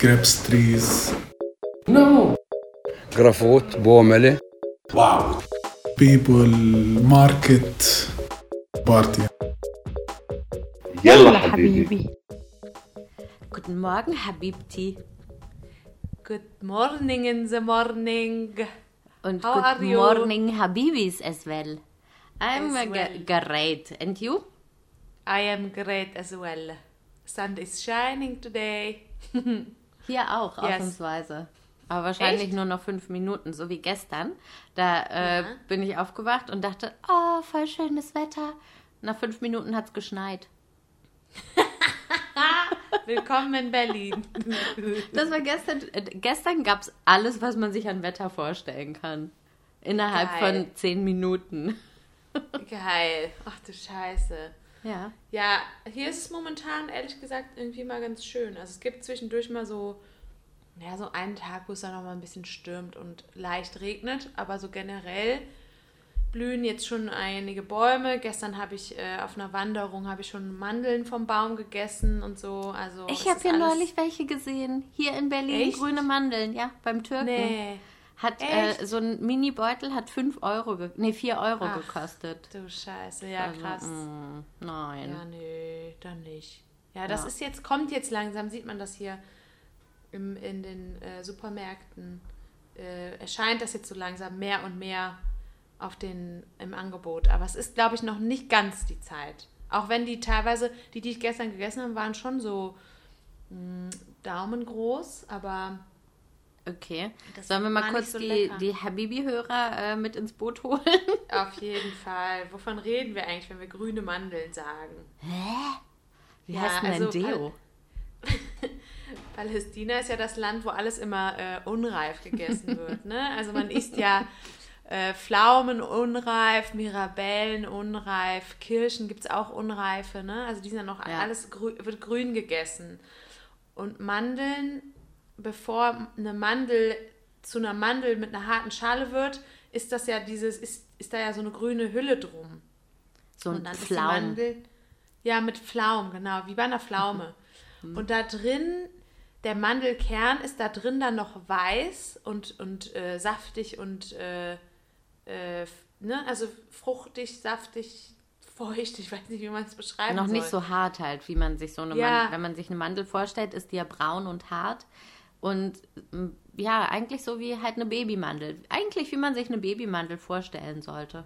grapes trees. No. Grafot, Bomele. Wow. People, market, party. يلا حبيبي. Guten Morgen, Habibti. Good morning in the morning. Und How good are you? morning, Habibis as well. I'm As uh, well. g- great. And you? I am great as well. Sun is shining today. Hier auch, Yes. ausnahmsweise. Aber wahrscheinlich Echt? nur noch fünf Minuten, so wie gestern. Da äh, Ja. bin ich aufgewacht und dachte, oh, voll schönes Wetter. Nach fünf Minuten hat es geschneit. Willkommen in Berlin. Das war gestern. Äh, gestern gab es alles, was man sich an Wetter vorstellen kann. Innerhalb Geil. von zehn Minuten. Geil. Ach du Scheiße. Ja. Ja, hier ist es momentan ehrlich gesagt irgendwie mal ganz schön. Also es gibt zwischendurch mal so, ja, so einen Tag, wo es dann noch mal ein bisschen stürmt und leicht regnet, aber so generell blühen jetzt schon einige Bäume. Gestern habe ich äh, auf einer Wanderung habe ich schon Mandeln vom Baum gegessen und so. Also Ich habe hier neulich welche gesehen. Hier in Berlin Echt? grüne Mandeln, ja, beim Türken. Nee. Hat äh, so ein Mini-Beutel hat 5 Euro, nee, 4 Euro Ach. gekostet. Du Scheiße, ja Also, krass. mm, nein. Ja, nee, dann nicht. Ja, das Ja. ist jetzt, kommt jetzt langsam, sieht man das hier im, in den äh, Supermärkten. Äh, erscheint das jetzt so langsam mehr und mehr auf den, im Angebot. Aber es ist, glaube ich, noch nicht ganz die Zeit. Auch wenn die teilweise, die, die ich gestern gegessen habe, waren schon so mh, daumengroß, aber Okay. Das Sollen wir mal kurz so die, die Habibi-Hörer äh, mit ins Boot holen? auf jeden Fall. Wovon reden wir eigentlich, wenn wir grüne Mandeln sagen? Wie Ja, heißt denn also, Deo? Palästina ist ja das Land, wo alles immer äh, unreif gegessen wird. Ne? Also man isst ja äh, Pflaumen unreif, Mirabellen unreif, Kirschen gibt es auch unreife. Ne? Also die sind ja noch Ja. alles grü wird grün gegessen. Und Mandeln, bevor eine Mandel zu einer Mandel mit einer harten Schale wird, ist das ja dieses, ist, ist da ja so eine grüne Hülle drum. So ein Pflaum. Mandel. Ja, mit Pflaumen, genau, wie bei einer Pflaume. Mhm. Und da drin, der Mandelkern ist da drin dann noch weiß und, und äh, saftig und äh, äh, ne, also fruchtig, saftig, feucht, ich weiß nicht, wie man es beschreiben Noch soll. nicht so hart halt, wie man sich so eine Ja. Mandel, wenn man sich eine Mandel vorstellt, ist die ja braun und hart. Und mm, ja, eigentlich so wie halt eine Babymandel. Eigentlich wie man sich eine Babymandel vorstellen sollte.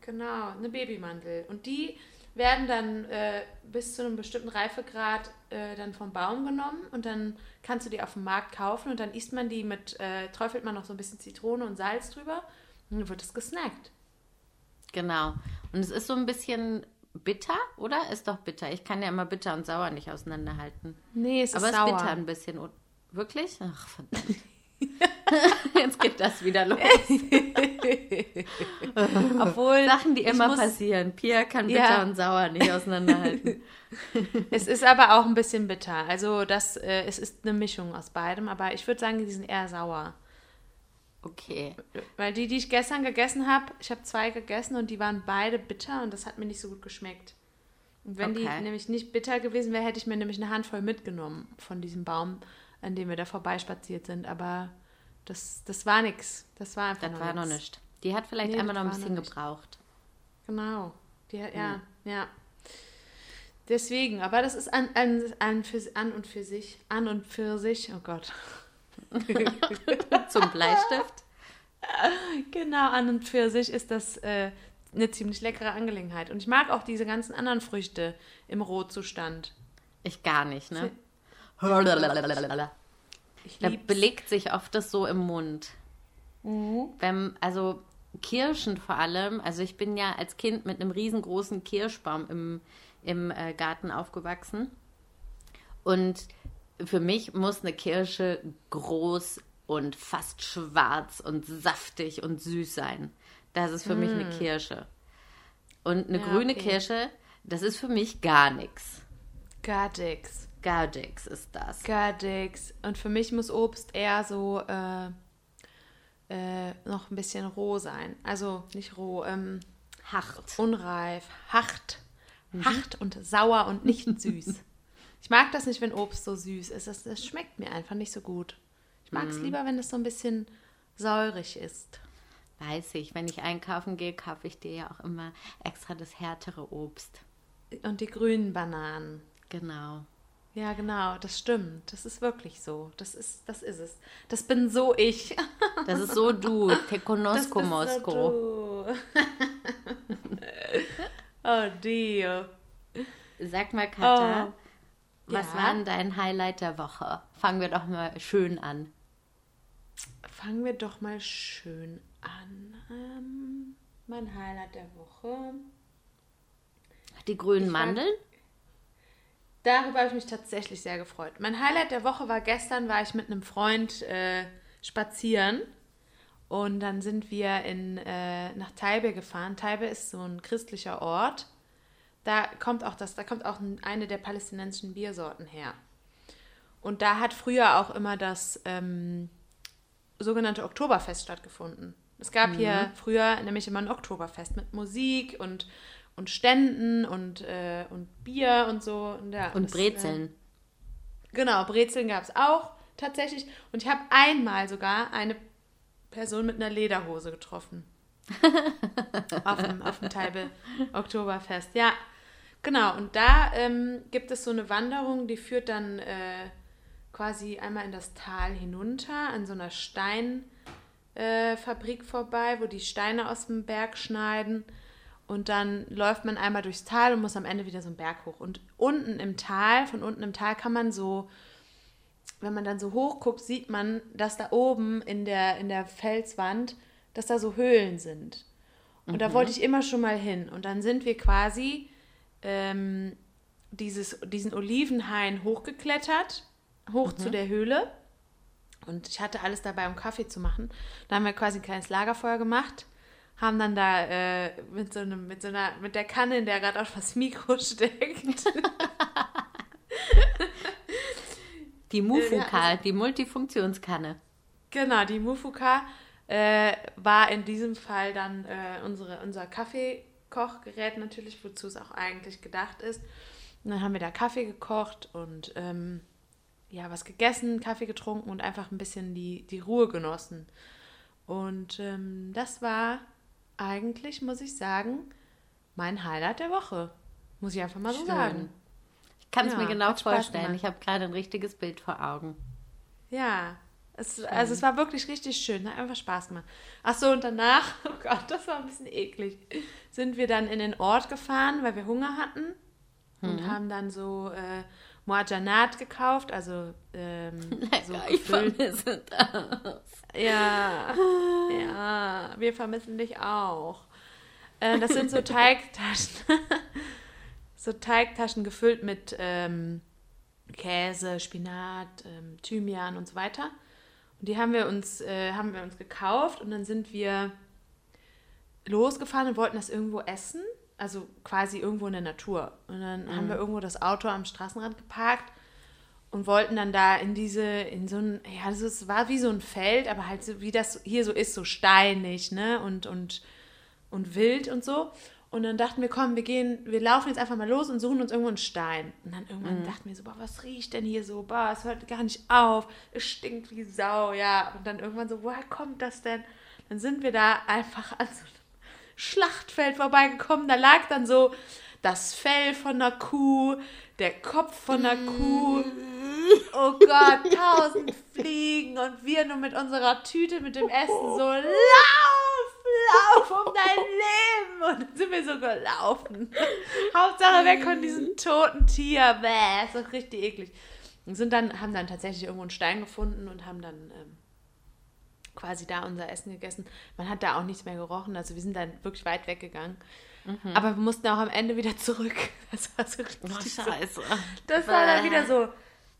Genau, eine Babymandel. Und die werden dann äh, bis zu einem bestimmten Reifegrad äh, dann vom Baum genommen und dann kannst du die auf dem Markt kaufen und dann isst man die mit, äh, träufelt man noch so ein bisschen Zitrone und Salz drüber und dann wird es gesnackt. Genau. Und es ist so ein bisschen bitter, oder? Ist doch bitter. Ich kann ja immer bitter und sauer nicht auseinanderhalten. Nee, es Aber ist es ist sauer. bitter ein bisschen. Wirklich? Ach, verdammt. Jetzt geht das wieder los. Obwohl Sachen, die immer muss- passieren. Pia kann bitter Ja. und sauer nicht auseinanderhalten. Es ist aber auch ein bisschen bitter. Also das, äh, es ist eine Mischung aus beidem, aber ich würde sagen, die sind eher sauer. Okay. Weil die, die ich gestern gegessen habe, ich habe zwei gegessen und die waren beide bitter und das hat mir nicht so gut geschmeckt. Und wenn die Okay. nämlich nicht bitter gewesen wäre, hätte ich mir nämlich eine Handvoll mitgenommen von diesem Baum, an dem wir da vorbeispaziert sind. Aber das, das war nix. Das war einfach Das noch war noch nix. nicht. Die hat vielleicht Nee, einmal noch ein noch bisschen nicht. gebraucht. Genau. Die, hat- ja, ja. Deswegen, aber das ist an, an, an, für, an und für sich, an und für sich, oh Gott. Zum Bleistift. Genau, an und für sich ist das äh, eine ziemlich leckere Angelegenheit. Und ich mag auch diese ganzen anderen Früchte im Rohzustand. Ich gar nicht, ne? Ich Da lieb's. belegt sich oft das so im Mund. Mhm. Wenn, also Kirschen vor allem, also ich bin ja als Kind mit einem riesengroßen Kirschbaum im, im äh, Garten aufgewachsen. Und für mich muss eine Kirsche groß und fast schwarz und saftig und süß sein. Das ist für mich eine Kirsche. Und eine Ja, grüne okay. Kirsche, das ist für mich gar nichts. Gar nix. Gar nix ist das. Gar nix. Und für mich muss Obst eher so äh, äh, noch ein bisschen roh sein. Also nicht roh, ähm, Hart. unreif, hart. Hart und sauer und nicht süß. Ich mag das nicht, wenn Obst so süß ist. Das, das schmeckt mir einfach nicht so gut. Ich mag es Mhm. lieber, wenn es so ein bisschen säurig ist. Weiß ich, wenn ich einkaufen gehe, kaufe ich dir ja auch immer extra das härtere Obst. Und die grünen Bananen. Genau. Ja, genau, das stimmt. Das ist wirklich so. Das ist, das ist es. Das bin so ich. Das ist so du, te conosco Mosco. oh, Dio. Sag mal, Katja, Oh. was Ja? war denn dein Highlight der Woche? Fangen wir doch mal schön an. Fangen wir doch mal schön an. Ähm, mein Highlight der Woche. Die grünen Ich war- Mandeln? Darüber habe ich mich tatsächlich sehr gefreut. Mein Highlight der Woche war gestern, war ich mit einem Freund äh, spazieren und dann sind wir in, äh, nach Taibe gefahren. Taibe ist so ein christlicher Ort. Da kommt auch das, da kommt auch ein- eine der palästinensischen Biersorten her. Und da hat früher auch immer das ähm, sogenannte Oktoberfest stattgefunden. Es gab hier früher nämlich immer ein Oktoberfest mit Musik und, und Ständen und, äh, und Bier und so. Und, ja, Und das, Brezeln. Äh, genau, Brezeln gab es auch tatsächlich. Und ich habe einmal sogar eine Person mit einer Lederhose getroffen. auf dem, auf dem Taibe Oktoberfest. Ja, genau. Und da ähm, gibt es so eine Wanderung, die führt dann äh, quasi einmal in das Tal hinunter, an so einer Steinfabrik äh, vorbei, wo die Steine aus dem Berg schneiden. Und dann läuft man einmal durchs Tal und muss am Ende wieder so einen Berg hoch. Und unten im Tal, von unten im Tal kann man so, wenn man dann so hoch guckt, sieht man, dass da oben in der, in der Felswand, dass da so Höhlen sind. Und da wollte ich immer schon mal hin. Und dann sind wir quasi ähm, dieses, diesen Olivenhain hochgeklettert, hoch zu der Höhle. Und ich hatte alles dabei, um Kaffee zu machen. Da haben wir quasi ein kleines Lagerfeuer gemacht, haben dann da äh, mit so einem, mit so einer, mit der Kanne, in der gerade auf das Mikro steckt. Die Mufuka, ja, die Multifunktionskanne. Genau, die Mufuka äh, war in diesem Fall dann äh, unsere, unser Kaffeekochgerät natürlich, wozu es auch eigentlich gedacht ist. Und dann haben wir da Kaffee gekocht und ähm, ja, was gegessen, Kaffee getrunken und einfach ein bisschen die, die Ruhe genossen. Und ähm, das war eigentlich, muss ich sagen, mein Highlight der Woche. Muss ich einfach mal so Schön. sagen. Ich kann es Ja, mir genau vorstellen. Ich habe gerade ein richtiges Bild vor Augen. Ja, es, also es war wirklich richtig schön, hat einfach Spaß gemacht. Ach so, und danach, oh Gott, das war ein bisschen eklig, sind wir dann in den Ort gefahren, weil wir Hunger hatten und haben dann so äh, Moajanat gekauft, also ähm, so ich vermisse das. Ja, ja, wir vermissen dich auch. Äh, das sind so Teigtaschen, so Teigtaschen gefüllt mit ähm, Käse, Spinat, ähm, Thymian und so weiter. Und die haben wir uns, äh, haben wir uns gekauft und dann sind wir losgefahren und wollten das irgendwo essen, also quasi irgendwo in der Natur. Und dann haben wir irgendwo das Auto am Straßenrand geparkt und wollten dann da in diese, in so ein, ja, also es war wie so ein Feld, aber halt so, wie das hier so ist, so steinig, ne, und, und, und wild und so. Und dann dachten wir, komm, wir gehen, wir laufen jetzt einfach mal los und suchen uns irgendwo einen Stein. Und dann irgendwann dachten wir so, boah, was riecht denn hier so? Boah, es hört gar nicht auf. Es stinkt wie Sau, ja. Und dann irgendwann so, woher kommt das denn? Dann sind wir da einfach an so Schlachtfeld vorbeigekommen. Da lag dann so das Fell von einer Kuh, der Kopf von einer Kuh. Oh Gott, tausend Fliegen und wir nur mit unserer Tüte mit dem Essen so lauf, lauf um dein Leben. Und dann sind wir so gelaufen. Hauptsache weg von diesem toten Tier. Bäh, ist doch richtig eklig. Und sind dann, haben dann tatsächlich irgendwo einen Stein gefunden und haben dann ähm, quasi da unser Essen gegessen. Man hat da auch nichts mehr gerochen, also wir sind dann wirklich weit weggegangen. Aber wir mussten auch am Ende wieder zurück. Das war so richtig Oh, so- scheiße. das war dann wieder so,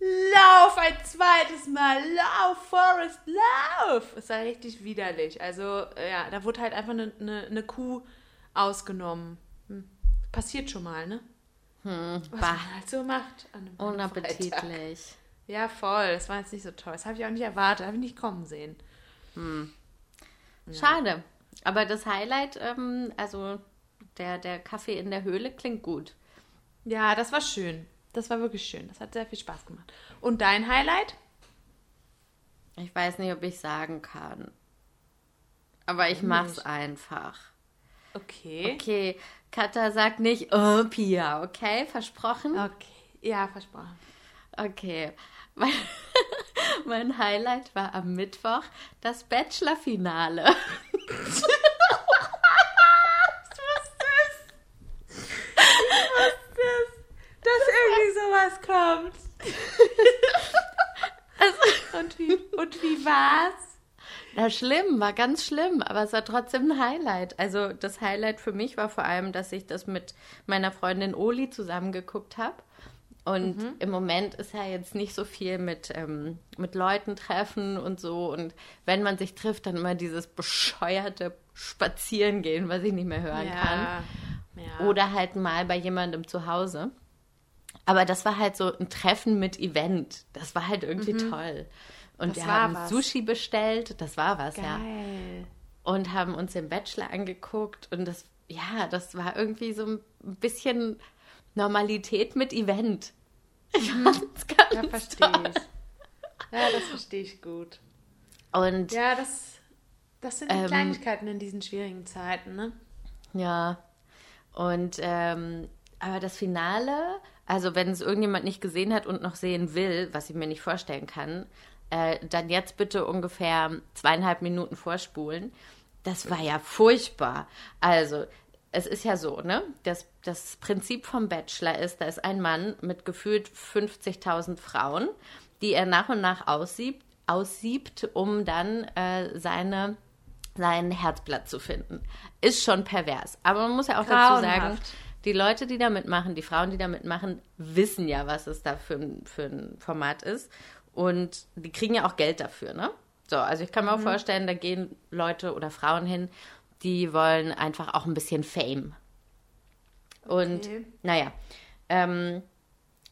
lauf ein zweites Mal, lauf, Forrest, lauf. Es war richtig widerlich. Also, ja, da wurde halt einfach eine, eine, eine Kuh ausgenommen. Hm. Passiert schon mal, ne? Was bah. man halt so macht. Einem Freitag. Unappetitlich. Ja, voll. Das war jetzt nicht so toll. Das habe ich auch nicht erwartet. Habe ich nicht kommen sehen. Schade. Aber das Highlight, ähm, also der, der Kaffee in der Höhle klingt gut. Ja, das war schön. Das war wirklich schön. Das hat sehr viel Spaß gemacht. Und dein Highlight? Ich weiß nicht, ob ich sagen kann. Aber ich mach's einfach. Okay. Okay, Katha sagt nicht, oh, Pia, okay? Versprochen? Okay. Ja, versprochen. Okay. Mein, mein Highlight war am Mittwoch das Bachelor-Finale. Dass irgendwie sowas kommt. und, wie, und wie war's? Na, schlimm, war ganz schlimm, aber es war trotzdem ein Highlight. Also das Highlight für mich war vor allem, dass ich das mit meiner Freundin Oli zusammen geguckt habe. Und im Moment ist ja jetzt nicht so viel mit, ähm, mit Leuten treffen und so. Und wenn man sich trifft, dann immer dieses bescheuerte Spazierengehen, was ich nicht mehr hören kann. ja. Oder halt mal bei jemandem zu Hause. Aber das war halt so ein Treffen mit Event. Das war halt irgendwie toll. Und Mhm. Das wir haben was. Sushi bestellt. Das war was, ja. Geil. Und haben uns den Bachelor angeguckt. Und das, ja, das war irgendwie so ein bisschen Normalität mit Event. Ich fand's ganz Ja, verstehe toll. ich. Ja, das verstehe ich gut. Und Ja, das, das sind die Ähm, Kleinigkeiten in diesen schwierigen Zeiten, ne? Ja. Und ähm, aber das Finale, also wenn es irgendjemand nicht gesehen hat und noch sehen will, was ich mir nicht vorstellen kann, äh, dann jetzt bitte ungefähr zweieinhalb Minuten vorspulen. Das war ja furchtbar. Also, es ist ja so, ne? Das, das Prinzip vom Bachelor ist, da ist ein Mann mit gefühlt 50.000 Frauen, die er nach und nach aussiebt, aussiebt um dann äh, seine sein Herzblatt zu finden. Ist schon pervers. Aber man muss ja auch dazu sagen, Grauenhaft. die Leute, die da mitmachen, die Frauen, die da mitmachen, wissen ja, was es da für, ein- für ein Format ist. Und die kriegen ja auch Geld dafür, ne? So, also ich kann mir auch vorstellen, da gehen Leute oder Frauen hin, die wollen einfach auch ein bisschen Fame. Und Okay. naja, ähm,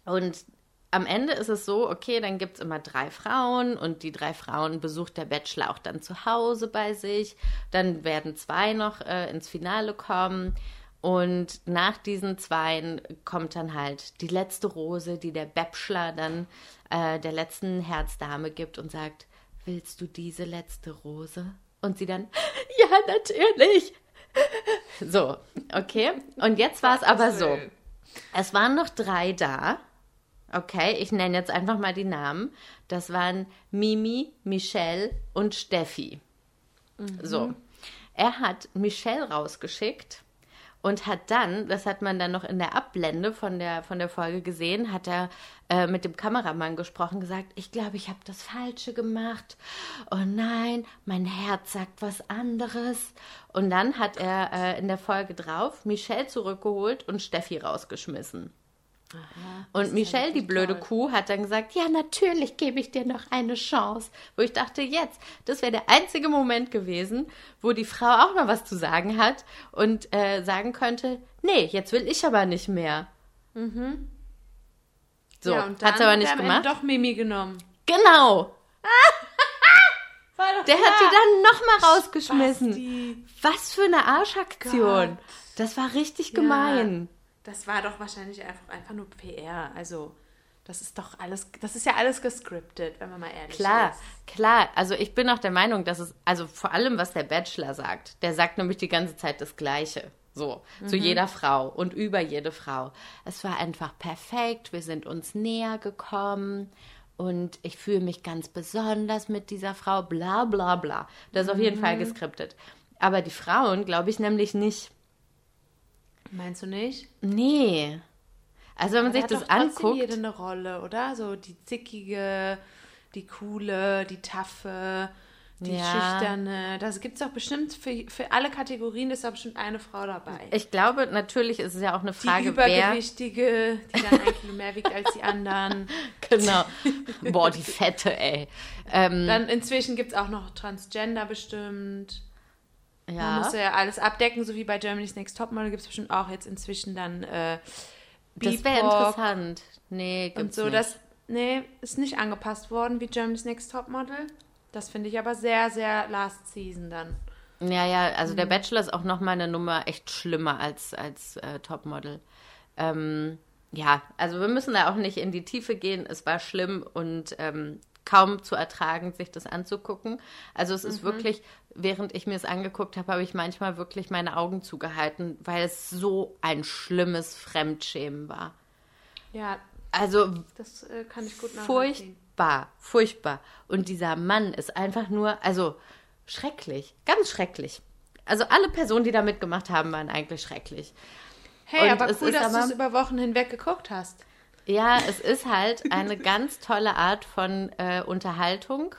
und am Ende ist es so, okay, dann gibt es immer drei Frauen und die drei Frauen besucht der Bachelor auch dann zu Hause bei sich. Dann werden zwei noch äh, ins Finale kommen. Und nach diesen zweien kommt dann halt die letzte Rose, die der Bachelor dann äh, der letzten Herzdame gibt und sagt, willst du diese letzte Rose? Und sie dann, ja, natürlich. So, okay. Und jetzt war es aber so. Es waren noch drei da. Okay, ich nenne jetzt einfach mal die Namen. Das waren Mimi, Michelle und Steffi. So. Er hat Michelle rausgeschickt und hat dann, das hat man dann noch in der Abblende von der, von der Folge gesehen, hat er äh, mit dem Kameramann gesprochen, gesagt, ich glaube, ich habe das Falsche gemacht. Oh nein, mein Herz sagt was anderes. Und dann hat er äh, in der Folge drauf Michelle zurückgeholt und Steffi rausgeschmissen. Und Michelle, die blöde Kuh, hat dann gesagt, ja, natürlich gebe ich dir noch eine Chance. Wo ich dachte, jetzt, das wäre der einzige Moment gewesen, wo die Frau auch noch was zu sagen hat und äh, sagen könnte, nee, jetzt will ich aber nicht mehr. So, ja, hat sie aber nicht gemacht. Doch Mimi genommen. Genau, der klar. hat die dann nochmal rausgeschmissen. Basti. Was für eine Arschaktion. Gott. Das war richtig Ja. gemein. Das war doch wahrscheinlich einfach, einfach nur PR. Also, das ist doch alles, das ist ja alles gescriptet, wenn man mal ehrlich Klar, ist. klar. Also ich bin auch der Meinung, dass es, also vor allem was der Bachelor sagt, der sagt nämlich die ganze Zeit das Gleiche. So, zu jeder Frau und über jede Frau. Es war einfach perfekt, wir sind uns näher gekommen und ich fühle mich ganz besonders mit dieser Frau, bla bla bla. Das ist auf jeden Fall geskriptet. Aber die Frauen, glaube ich nämlich nicht. Meinst du nicht? Nee. Also wenn man sich hat das anguckt. jede eine Rolle, oder? So die zickige, die coole, die taffe, die Ja. schüchterne. Das gibt es doch bestimmt für, für alle Kategorien ist da bestimmt eine Frau dabei. Ich glaube, natürlich ist es ja auch eine die Frage, wer. übergewichtige, die dann ein Kilo mehr wiegt als die anderen. Genau. Boah, die Fette, ey. Ähm, Dann inzwischen gibt es auch noch Transgender bestimmt. Man ja. muss ja alles abdecken, so wie bei Germany's Next Topmodel gibt es bestimmt auch jetzt inzwischen dann äh, Das wäre interessant. Nee, Und gibt's so, nicht. das, nee, ist nicht angepasst worden wie Germany's Next Topmodel. Das finde ich aber sehr, sehr last season dann. Ja, ja, also Mhm. der Bachelor ist auch noch mal eine Nummer echt schlimmer als, als äh, Topmodel. Ähm, ja, also wir müssen da auch nicht in die Tiefe gehen. Es war schlimm und ähm, kaum zu ertragen, sich das anzugucken. Also es ist wirklich, während ich mir es angeguckt habe, habe ich manchmal wirklich meine Augen zugehalten, weil es so ein schlimmes Fremdschämen war. Ja, Also das äh, kann ich gut furchtbar, furchtbar. Und dieser Mann ist einfach nur, also schrecklich, ganz schrecklich. Also alle Personen, die da mitgemacht haben, waren eigentlich schrecklich. Hey, Und aber cool, dass du es über Wochen hinweg geguckt hast. Ja, es ist halt eine ganz tolle Art von äh, Unterhaltung,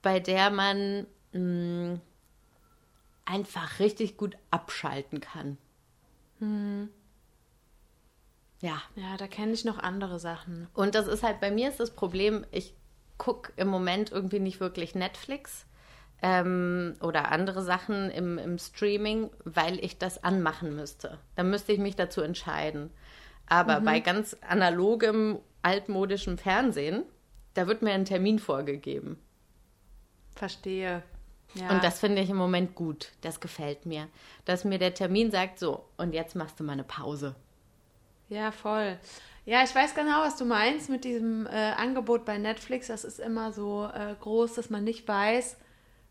bei der man mh, einfach richtig gut abschalten kann. Ja, Ja, da kenne ich noch andere Sachen. und das ist halt bei mir ist das Problem, ich gucke im Moment irgendwie nicht wirklich Netflix ähm, oder andere Sachen im, im Streaming, weil ich das anmachen müsste. Dann müsste ich mich dazu entscheiden. Aber bei ganz analogem, altmodischem Fernsehen, da wird mir ein Termin vorgegeben. Verstehe. Ja. Und das finde ich im Moment gut. Das gefällt mir. Dass mir der Termin sagt, so, und jetzt machst du mal eine Pause. Ja, voll. Ja, ich weiß genau, was du meinst mit diesem äh, Angebot bei Netflix. Das ist immer so äh, groß, dass man nicht weiß,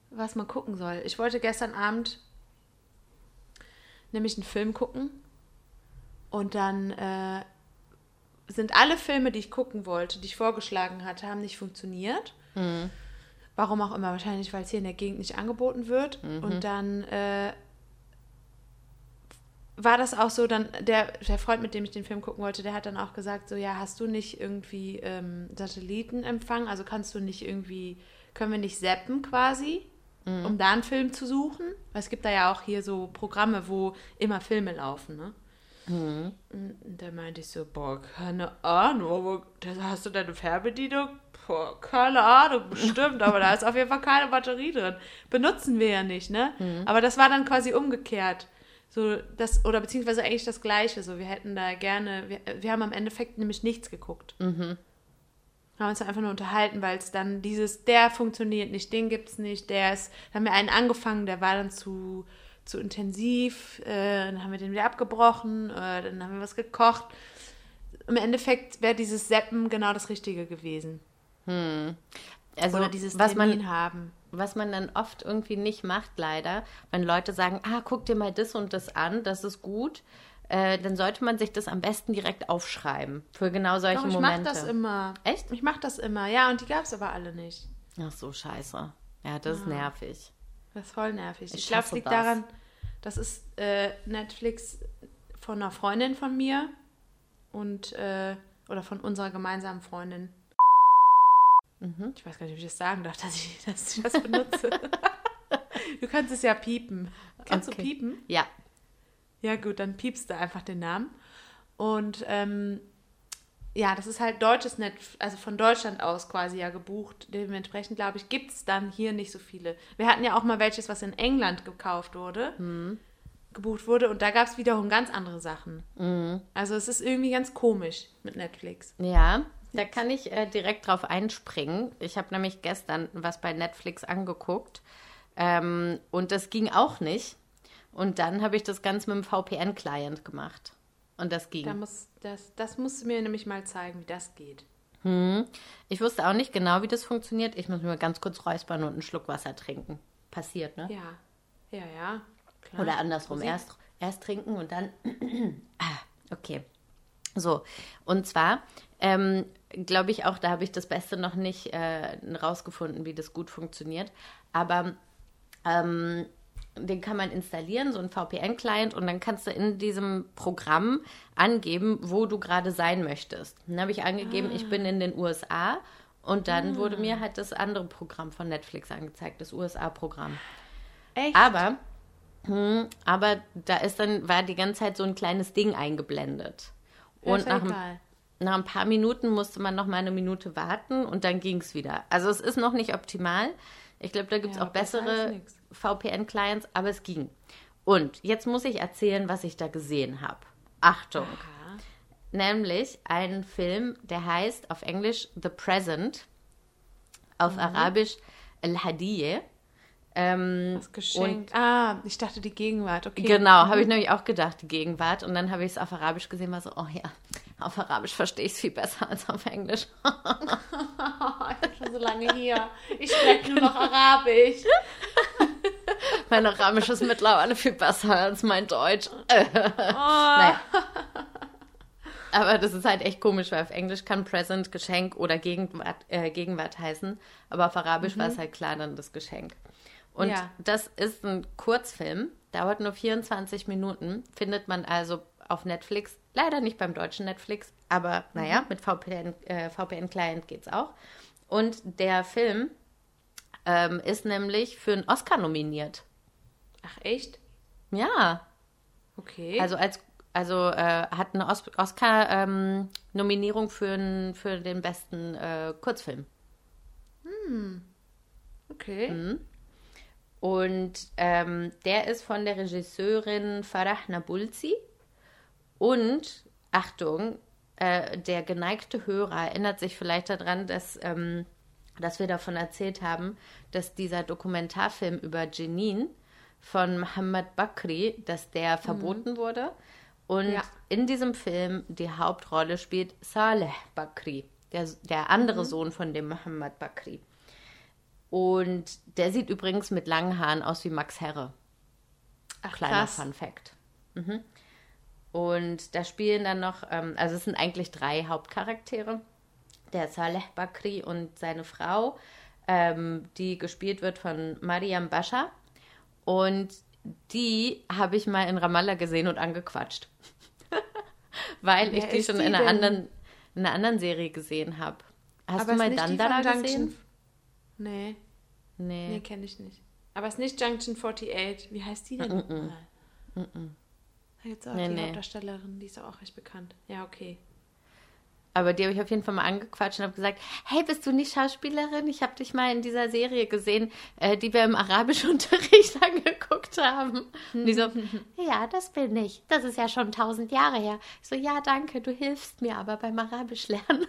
was man gucken soll. Ich wollte gestern Abend nämlich einen Film gucken und dann äh, sind alle Filme, die ich gucken wollte, die ich vorgeschlagen hatte, haben nicht funktioniert. Warum auch immer, wahrscheinlich, weil es hier in der Gegend nicht angeboten wird. Und dann äh, war das auch so, dann der, der Freund, mit dem ich den Film gucken wollte, der hat dann auch gesagt, so ja, hast du nicht irgendwie ähm, Satellitenempfang? Also kannst du nicht irgendwie, können wir nicht zappen quasi, um da einen Film zu suchen? Weil es gibt da ja auch hier so Programme, wo immer Filme laufen, ne? Und da meinte ich so, boah, keine Ahnung, da hast du deine Fernbedienung? Boah, keine Ahnung, bestimmt, aber da ist auf jeden Fall keine Batterie drin. Benutzen wir ja nicht, ne? Aber das war dann quasi umgekehrt. So, das, oder beziehungsweise eigentlich das Gleiche. So, wir hätten da gerne, wir, wir haben am Endeffekt nämlich nichts geguckt. Haben uns einfach nur unterhalten, weil es dann dieses, der funktioniert nicht, den gibt es nicht, der ist, dann haben wir einen angefangen, der war dann zu, zu intensiv, äh, dann haben wir den wieder abgebrochen, äh, dann haben wir was gekocht. Im Endeffekt wäre dieses Seppen genau das Richtige gewesen. Also, Oder dieses was Termin man, haben. was man dann oft irgendwie nicht macht, leider, wenn Leute sagen, ah, guck dir mal das und das an, das ist gut, äh, dann sollte man sich das am besten direkt aufschreiben. Für genau solche Doch, ich mache Momente. das immer. Echt? Ich mache das immer. Ja, und die gab es aber alle nicht. Ach so, scheiße. Ja, das ist nervig. Das ist voll nervig. Ich Ich, glaube, es liegt das. daran, das ist äh, Netflix von einer Freundin von mir und äh, oder von unserer gemeinsamen Freundin. Mhm. Ich weiß gar nicht, ob ich das sagen darf, dass ich, dass ich das benutze. du kannst es ja piepen. Kannst Okay. du piepen? Ja. Ja, gut, dann piepst du einfach den Namen. Und ähm, ja, das ist halt deutsches Net, also von Deutschland aus quasi ja gebucht. Dementsprechend, glaube ich, gibt es dann hier nicht so viele. Wir hatten ja auch mal welches, was in England gekauft wurde, gebucht wurde. Und da gab es wiederum ganz andere Sachen. Also es ist irgendwie ganz komisch mit Netflix. Ja, da kann ich äh, direkt drauf einspringen. Ich habe nämlich gestern was bei Netflix angeguckt ähm, und das ging auch nicht. Und dann habe ich das Ganze mit dem VPN-Client gemacht. Und das ging. Da muss, das, das musst du mir nämlich mal zeigen, wie das geht. Ich wusste auch nicht genau, wie das funktioniert. Ich muss mir ganz kurz räuspern und einen Schluck Wasser trinken. Passiert, ne? Ja, ja, ja. Klar. Oder andersrum. Erst, erst trinken und dann. ah, okay. So. Und zwar ähm, glaube ich auch, da habe ich das Beste noch nicht äh, rausgefunden, wie das gut funktioniert. Aber ähm, den kann man installieren, so ein VPN-Client, und dann kannst du in diesem Programm angeben, wo du gerade sein möchtest. Dann habe ich angegeben, ich bin in den USA. Und dann wurde mir halt das andere Programm von Netflix angezeigt, das USA-Programm. Echt? Aber, hm, aber da ist dann, war die ganze Zeit so ein kleines Ding eingeblendet. Und nach, ein- nach ein paar Minuten musste man noch mal eine Minute warten und dann ging es wieder. Also es ist noch nicht optimal. Ich glaube, da gibt es Ja, auch bessere nix. VPN-Clients, aber es ging. Und jetzt muss ich erzählen, was ich da gesehen habe. Achtung. Aha. Nämlich einen Film, der heißt auf Englisch The Present, auf Mhm. Arabisch El-Hadiyeh. Ähm, Das Geschenk. ah, ich dachte die Gegenwart. Okay. Genau, habe ich nämlich auch gedacht, die Gegenwart. Und dann habe ich es auf Arabisch gesehen, war so, oh ja, Auf Arabisch verstehe ich es viel besser als auf Englisch. ich bin schon so lange hier. Ich spreche nur noch Arabisch. mein Arabisch ist mittlerweile viel besser als mein Deutsch. naja. Aber das ist halt echt komisch, weil auf Englisch kann Present Geschenk oder Gegenwart, äh, Gegenwart heißen. Aber auf Arabisch war es halt klar dann das Geschenk. Und Ja. das ist ein Kurzfilm, dauert nur 24 Minuten, findet man also auf Netflix. Leider nicht beim deutschen Netflix, aber naja, mit VPN, äh, VPN-Client geht's auch. Und der Film ähm, ist nämlich für einen Oscar nominiert. Ach, echt? Ja, Okay. also als also äh, hat eine Os Oscar-Nominierung für, n- für den besten äh, Kurzfilm. okay. Mhm. Und ähm, der ist von der Regisseurin Farah Nabulsi. Und, Achtung, äh, der geneigte Hörer erinnert sich vielleicht daran, dass, ähm, dass wir davon erzählt haben, dass dieser Dokumentarfilm über Jenin von Mohammed Bakri, dass der verboten wurde. Und Ja. in diesem Film die Hauptrolle spielt Saleh Bakri, der, der andere Sohn von dem Mohammed Bakri. Und der sieht übrigens mit langen Haaren aus wie Max Herre. Ach, Kleiner krass. Fun Fact. Mhm. Und da spielen dann noch, ähm, also es sind eigentlich drei Hauptcharaktere. Der Saleh Bakri und seine Frau, ähm, die gespielt wird von Mariam Bascha. Und die habe ich mal in Ramallah gesehen und angequatscht. Weil ich Wer die ist schon die in einer, denn? anderen, in einer anderen Serie gesehen habe. Hast Aber du mal die Dandara gesehen? Nee, Nee. nee, kenne ich nicht. Aber es ist nicht Junction 48. Wie heißt die denn nochmal? Da gibt es auch Nee, die nee. Hauptdarstellerin, die ist auch recht bekannt. Ja, okay. Aber die habe ich auf jeden Fall mal angequatscht und habe gesagt, hey, bist du nicht Schauspielerin? Ich habe dich mal in dieser Serie gesehen, äh, die wir im Arabischunterricht angeguckt haben. Und die so, ja, das bin ich. Das ist ja schon tausend Jahre her. Ich so, ja, danke, du hilfst mir aber beim Arabisch lernen.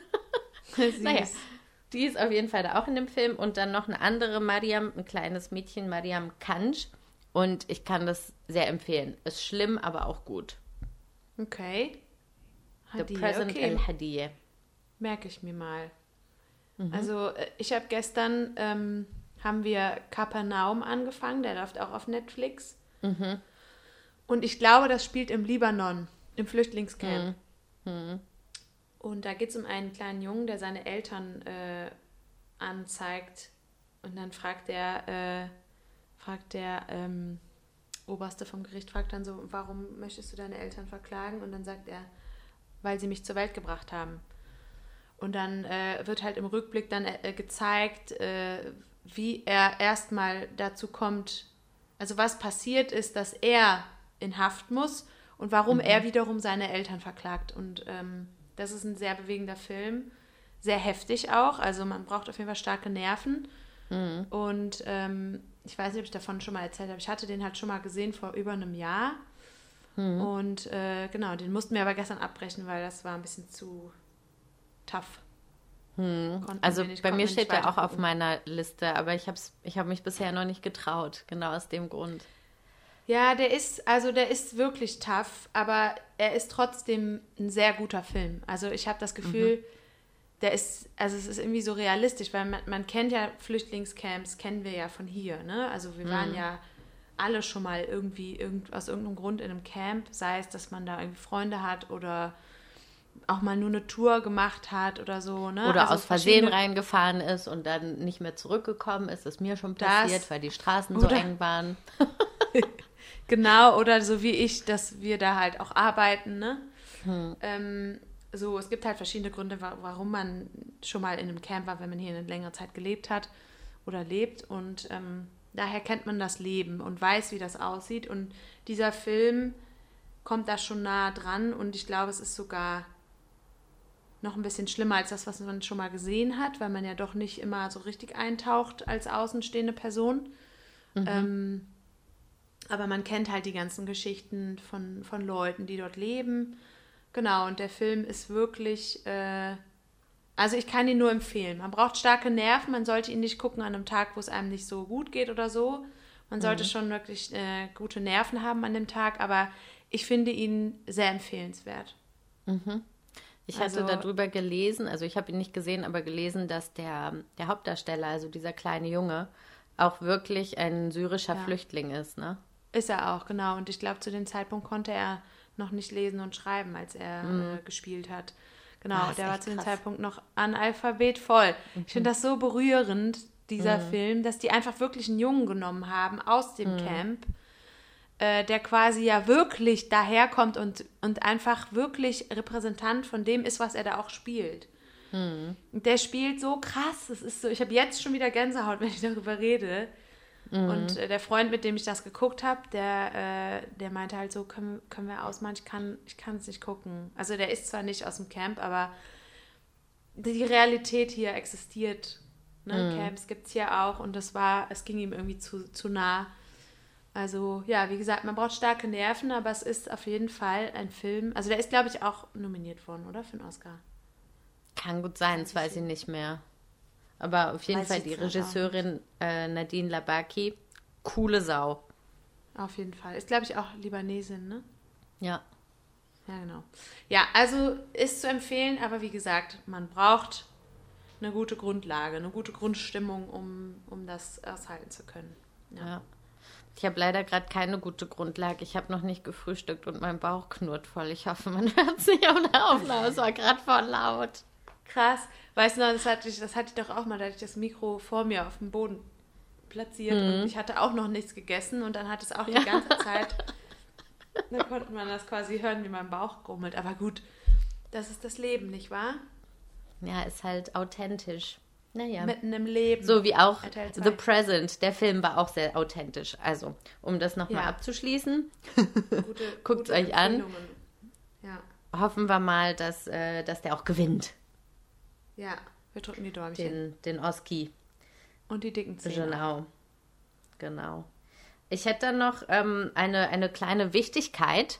naja, die ist auf jeden Fall da auch in dem Film. Und dann noch eine andere Mariam, ein kleines Mädchen, Mariam Kanj. Und ich kann das sehr empfehlen. Ist schlimm, aber auch gut. Okay. The Present okay. El Hadiyeh. Merke ich mir mal. Mhm. Also äh, ich habe gestern, ähm, haben wir Kapernaum angefangen, der läuft auch auf Netflix. Mhm. Und ich glaube, das spielt im Libanon, im Flüchtlingscamp. Mhm. Und da geht es um einen kleinen Jungen, der seine Eltern äh, anzeigt. Und dann fragt der, äh, fragt der ähm, Oberste vom Gericht, fragt dann so, warum möchtest du deine Eltern verklagen? Und dann sagt er, weil sie mich zur Welt gebracht haben. Und dann äh, wird halt im Rückblick dann äh, gezeigt, äh, wie er erstmal dazu kommt, also was passiert ist, dass er in Haft muss und warum er wiederum seine Eltern verklagt. Und ähm, das ist ein sehr bewegender Film, sehr heftig auch, also man braucht auf jeden Fall starke Nerven. Und ähm, ich weiß nicht, ob ich davon schon mal erzählt habe. Ich hatte den halt schon mal gesehen vor über einem Jahr. Und äh, genau, den mussten wir aber gestern abbrechen, weil das war ein bisschen zu tough. Konnten Also nicht- bei mir steht der auch auf meiner Liste, aber ich habe ich hab mich bisher noch nicht getraut, genau aus dem Grund. Ja, der ist, also der ist wirklich tough, aber er ist trotzdem ein sehr guter Film. Also ich habe das Gefühl, der ist, also es ist irgendwie so realistisch, weil man, man kennt ja Flüchtlingscamps, kennen wir ja von hier, ne? Also wir waren ja alle schon mal irgendwie irgend, aus irgendeinem Grund in einem Camp, sei es, dass man da irgendwie Freunde hat oder auch mal nur eine Tour gemacht hat oder so, ne? Oder Also aus Versehen reingefahren ist und dann nicht mehr zurückgekommen ist, ist mir schon Das- passiert, weil die Straßen so eng waren. Genau, oder so wie ich, dass wir da halt auch arbeiten, ne? Hm. Ähm, so, es gibt halt verschiedene Gründe, wa warum man schon mal in einem Camp war, wenn man hier eine längere Zeit gelebt hat oder lebt. Und ähm, daher kennt man das Leben und weiß, wie das aussieht. Und dieser Film kommt da schon nah dran und ich glaube, es ist sogar noch ein bisschen schlimmer als das, was man schon mal gesehen hat, weil man ja doch nicht immer so richtig eintaucht als außenstehende Person. Ähm, aber man kennt halt die ganzen Geschichten von, von Leuten, die dort leben. Genau, und der Film ist wirklich, äh, also ich kann ihn nur empfehlen. Man braucht starke Nerven, man sollte ihn nicht gucken an einem Tag, wo es einem nicht so gut geht oder so. Man sollte schon wirklich äh, gute Nerven haben an dem Tag, aber ich finde ihn sehr empfehlenswert. Ich hatte Also- darüber gelesen, also ich habe ihn nicht gesehen, aber gelesen, dass der, der Hauptdarsteller, also dieser kleine Junge, auch wirklich ein syrischer Ja. Flüchtling ist, ne? Ist er auch, genau. Und ich glaube, zu dem Zeitpunkt konnte er noch nicht lesen und schreiben, als er äh, gespielt hat. Genau, der war zu dem krass. Zeitpunkt noch Analphabet voll. Ich finde das so berührend, dieser Film, dass die einfach wirklich einen Jungen genommen haben aus dem Camp, äh, der quasi ja wirklich daherkommt und, und einfach wirklich Repräsentant von dem ist, was er da auch spielt. Und der spielt so krass. Das ist so, ich habe jetzt schon wieder Gänsehaut, wenn ich darüber rede. Und äh, der Freund, mit dem ich das geguckt habe, der, äh, der meinte halt so, können, können wir ausmachen, ich kann es nicht gucken. Also der ist zwar nicht aus dem Camp, aber die Realität hier existiert. Ne? Camps gibt es hier auch und das war, es ging ihm irgendwie zu, zu nah. Also ja, wie gesagt, man braucht starke Nerven, aber es ist auf jeden Fall ein Film. Also der ist, glaube ich, auch nominiert worden, oder? Für einen Oscar. Kann gut sein, das weiß ich nicht mehr. Aber auf jeden Weiß Fall die auch Regisseurin äh, Nadine Labaki, coole Sau. Auf jeden Fall. Ist, glaube ich, auch Libanesin, ne? Ja. Ja, genau. Ja, also ist zu empfehlen, aber wie gesagt, man braucht eine gute Grundlage, eine gute Grundstimmung, um, um das aushalten zu können. ja. Ich habe leider gerade keine gute Grundlage. Ich habe noch nicht gefrühstückt und mein Bauch knurrt voll. Ich hoffe, man hört es nicht auf der Aufnahme. Es war gerade voll laut. Krass. Weißt du noch, das hatte, ich, das hatte ich doch auch mal, da hatte ich das Mikro vor mir auf dem Boden platziert und ich hatte auch noch nichts gegessen und dann hat es auch die ganze Zeit, da konnte man das quasi hören, wie mein Bauch grummelt. Aber gut, das ist das Leben, nicht wahr? Ja, ist halt authentisch. Naja. Mitten im Leben. So wie auch RTL 2. The Present. Der Film war auch sehr authentisch. Also, um das nochmal Ja. abzuschließen, guckt's gute euch an. Ja, hoffen wir mal, dass, äh, dass der auch gewinnt, ja, wir drücken die Däumchen. den, den Oski. Und die dicken Zähne. Genau. Genau. Ich hätte dann noch ähm, eine, eine kleine Wichtigkeit.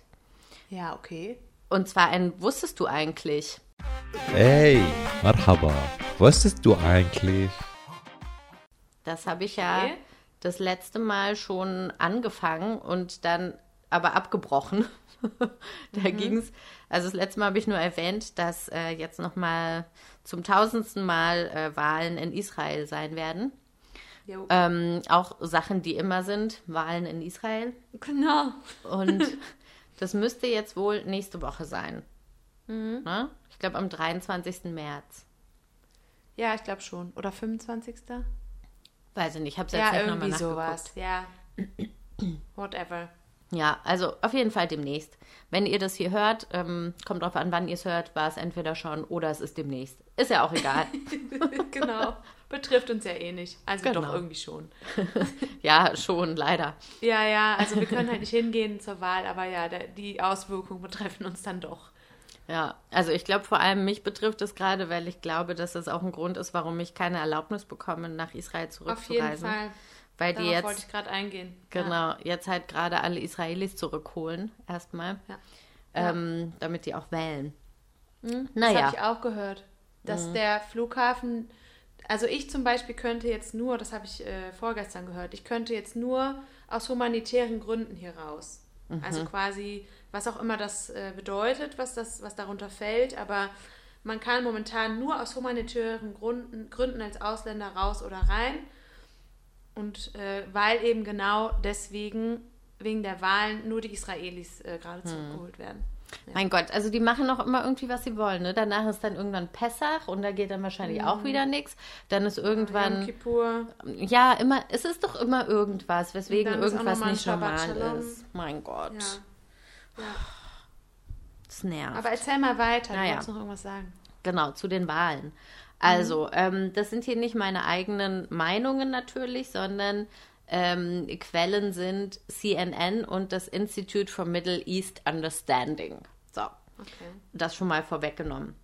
Ja, okay. Und zwar ein Wusstest du eigentlich? Hey, Marhaba. Wusstest du eigentlich? Das habe ich ja Okay. das letzte Mal schon angefangen und dann aber abgebrochen. da ging's. Also das letzte Mal habe ich nur erwähnt, dass äh, jetzt nochmal zum tausendsten Mal äh, Wahlen in Israel sein werden. Ähm, auch Sachen, die immer sind, Wahlen in Israel. Genau. Und das müsste jetzt wohl nächste Woche sein. Ne? Ich glaube am 23. März. Ja, ich glaube schon. Oder 25. Weiß ich nicht, ich habe es jetzt Ja, nicht nochmal irgendwie nachgeguckt. sowas. Ja. Whatever. Ja, also auf jeden Fall demnächst. Wenn ihr das hier hört, ähm, kommt drauf an, wann ihr es hört, war es entweder schon oder es ist demnächst. Ist ja auch egal. genau. Betrifft uns ja eh nicht. Also Genau. doch irgendwie schon. ja, schon, leider. Ja, ja, also wir können halt nicht hingehen zur Wahl, aber ja, der, die Auswirkungen betreffen uns dann doch. Ja, also ich glaube vor allem mich betrifft es gerade, weil ich glaube, dass das auch ein Grund ist, warum ich keine Erlaubnis bekomme, nach Israel Auf jeden zurückzureisen. Fall. Weil die Darauf wollte jetzt, ich gerade eingehen. genau, jetzt halt gerade alle Israelis zurückholen, erstmal, Ja. ähm, damit die auch wählen. Das Naja, habe ich auch gehört, dass der Flughafen, also ich zum Beispiel könnte jetzt nur, das habe ich äh, vorgestern gehört, ich könnte jetzt nur aus humanitären Gründen hier raus. Also quasi, was auch immer das äh, bedeutet, was, das, was darunter fällt, aber man kann momentan nur aus humanitären Gründen, Gründen als Ausländer raus oder rein. Und äh, weil eben genau deswegen, wegen der Wahlen, nur die Israelis äh, gerade zurückgeholt werden. Mein Gott, also die machen auch immer irgendwie, was sie wollen. Ne? Danach ist dann irgendwann Pessach und da geht dann wahrscheinlich auch wieder nichts. Dann ist irgendwann, Kippur. ja, immer, es ist doch immer irgendwas, weswegen irgendwas nicht normal ist. Mein Gott, Ja. ja. das nervt. Aber erzähl mal weiter, du Naja. wolltest noch irgendwas sagen. Genau, zu den Wahlen. Also, ähm, das sind hier nicht meine eigenen Meinungen natürlich, sondern ähm, Quellen sind CNN und das Institute for Middle East Understanding. So, Okay. das schon mal vorweggenommen.